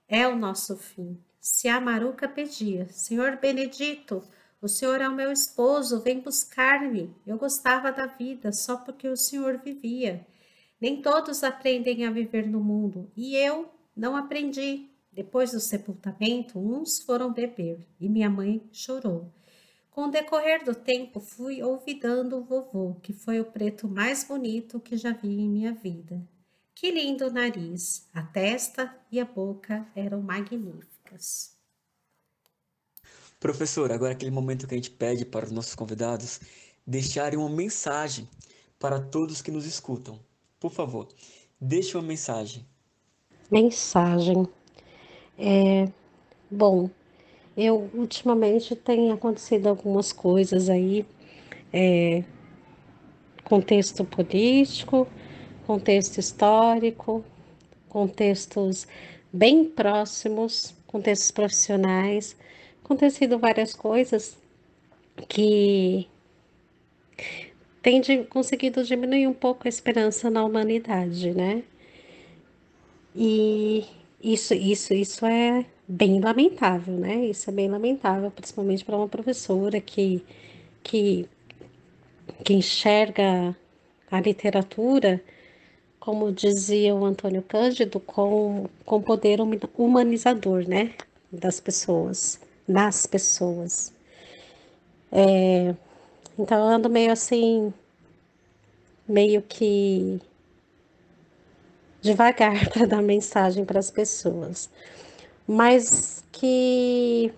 é o nosso fim. Se a Maruca pedia, Senhor Benedito, o senhor é o meu esposo, vem buscar-me. Eu gostava da vida só porque o senhor vivia. Nem todos aprendem a viver no mundo, e eu não aprendi. Depois do sepultamento, uns foram beber, e minha mãe chorou. Com o decorrer do tempo, fui ouvidando o vovô, que foi o preto mais bonito que já vi em minha vida. Que lindo nariz! A testa e a boca eram magníficas. Professor, agora aquele momento que a gente pede para os nossos convidados deixarem uma mensagem para todos que nos escutam. Por favor, deixe uma mensagem. Mensagem. É, bom, eu ultimamente tem acontecido algumas coisas aí é, contexto político, contexto histórico, contextos bem próximos, contextos profissionais, acontecido várias coisas que têm conseguido diminuir um pouco a esperança na humanidade, né? E isso, isso, isso é bem lamentável, né? Isso é bem lamentável, principalmente para uma professora que, que, que enxerga a literatura, como dizia o Antônio Cândido, com, com poder humanizador, né? Das pessoas, nas pessoas. É, então eu ando meio assim, meio que devagar (laughs) para dar mensagem para as pessoas, mas que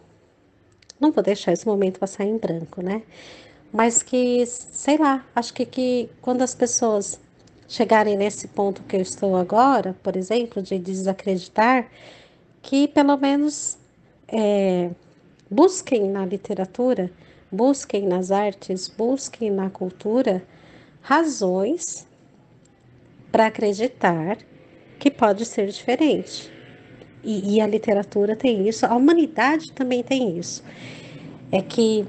não vou deixar esse momento passar em branco, né? Mas que, sei lá, acho que, que quando as pessoas chegarem nesse ponto que eu estou agora, por exemplo, de desacreditar, que pelo menos é, busquem na literatura, busquem nas artes, busquem na cultura razões para acreditar que pode ser diferente. E, e, a literatura tem isso, a humanidade também tem isso. É que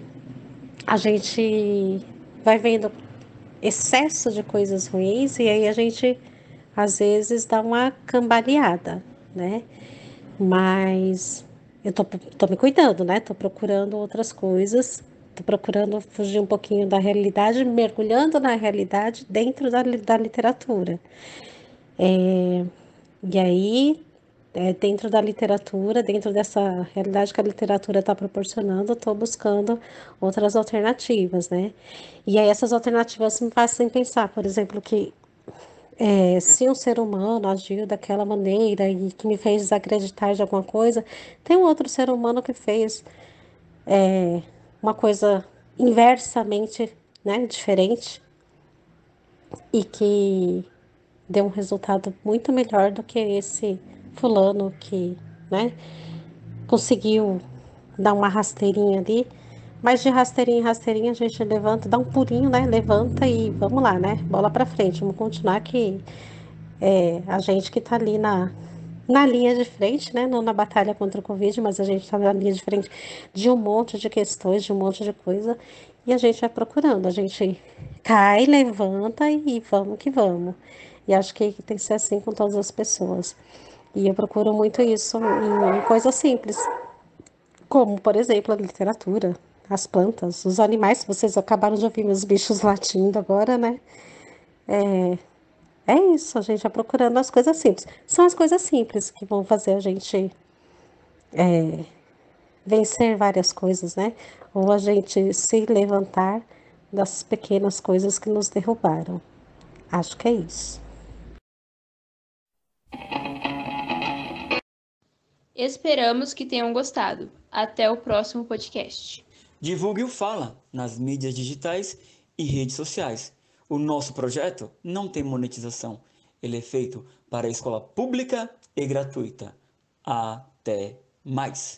a gente vai vendo excesso de coisas ruins e aí a gente às vezes dá uma cambaleada, né? Mas eu tô, tô me cuidando, né? Tô procurando outras coisas, tô procurando fugir um pouquinho da realidade, mergulhando na realidade dentro da, da literatura. É, e aí, é, dentro da literatura, dentro dessa realidade que a literatura está proporcionando, estou buscando outras alternativas, né? E aí essas alternativas me fazem pensar, por exemplo, que é, se um ser humano agiu daquela maneira e que me fez desacreditar de alguma coisa, tem um outro ser humano que fez é, uma coisa inversamente né, diferente e que deu um resultado muito melhor do que esse fulano que, né, conseguiu dar uma rasteirinha ali. Mas de rasteirinha em rasteirinha a gente levanta, dá um pulinho, né? Levanta e vamos lá, né? Bola para frente. Vamos continuar que é, a gente que tá ali na, na linha de frente, né? Não na batalha contra o Covid, mas a gente está na linha de frente de um monte de questões, de um monte de coisa, e a gente vai procurando. A gente cai, levanta e vamos que vamos. E acho que tem que ser assim com todas as pessoas. E eu procuro muito isso em coisas simples, como, por exemplo, a literatura, as plantas, os animais. Vocês acabaram de ouvir meus bichos (laughs) latindo agora, né? É, é isso, a gente vai procurando as coisas simples. São as coisas simples que vão fazer a gente é, vencer várias coisas, né? Ou a gente se levantar das pequenas coisas que nos derrubaram. Acho que é isso. Esperamos que tenham gostado. Até o próximo podcast. Divulgue o Fala nas mídias digitais e redes sociais. O nosso projeto não tem monetização. Ele é feito para a escola pública e gratuita. Até mais!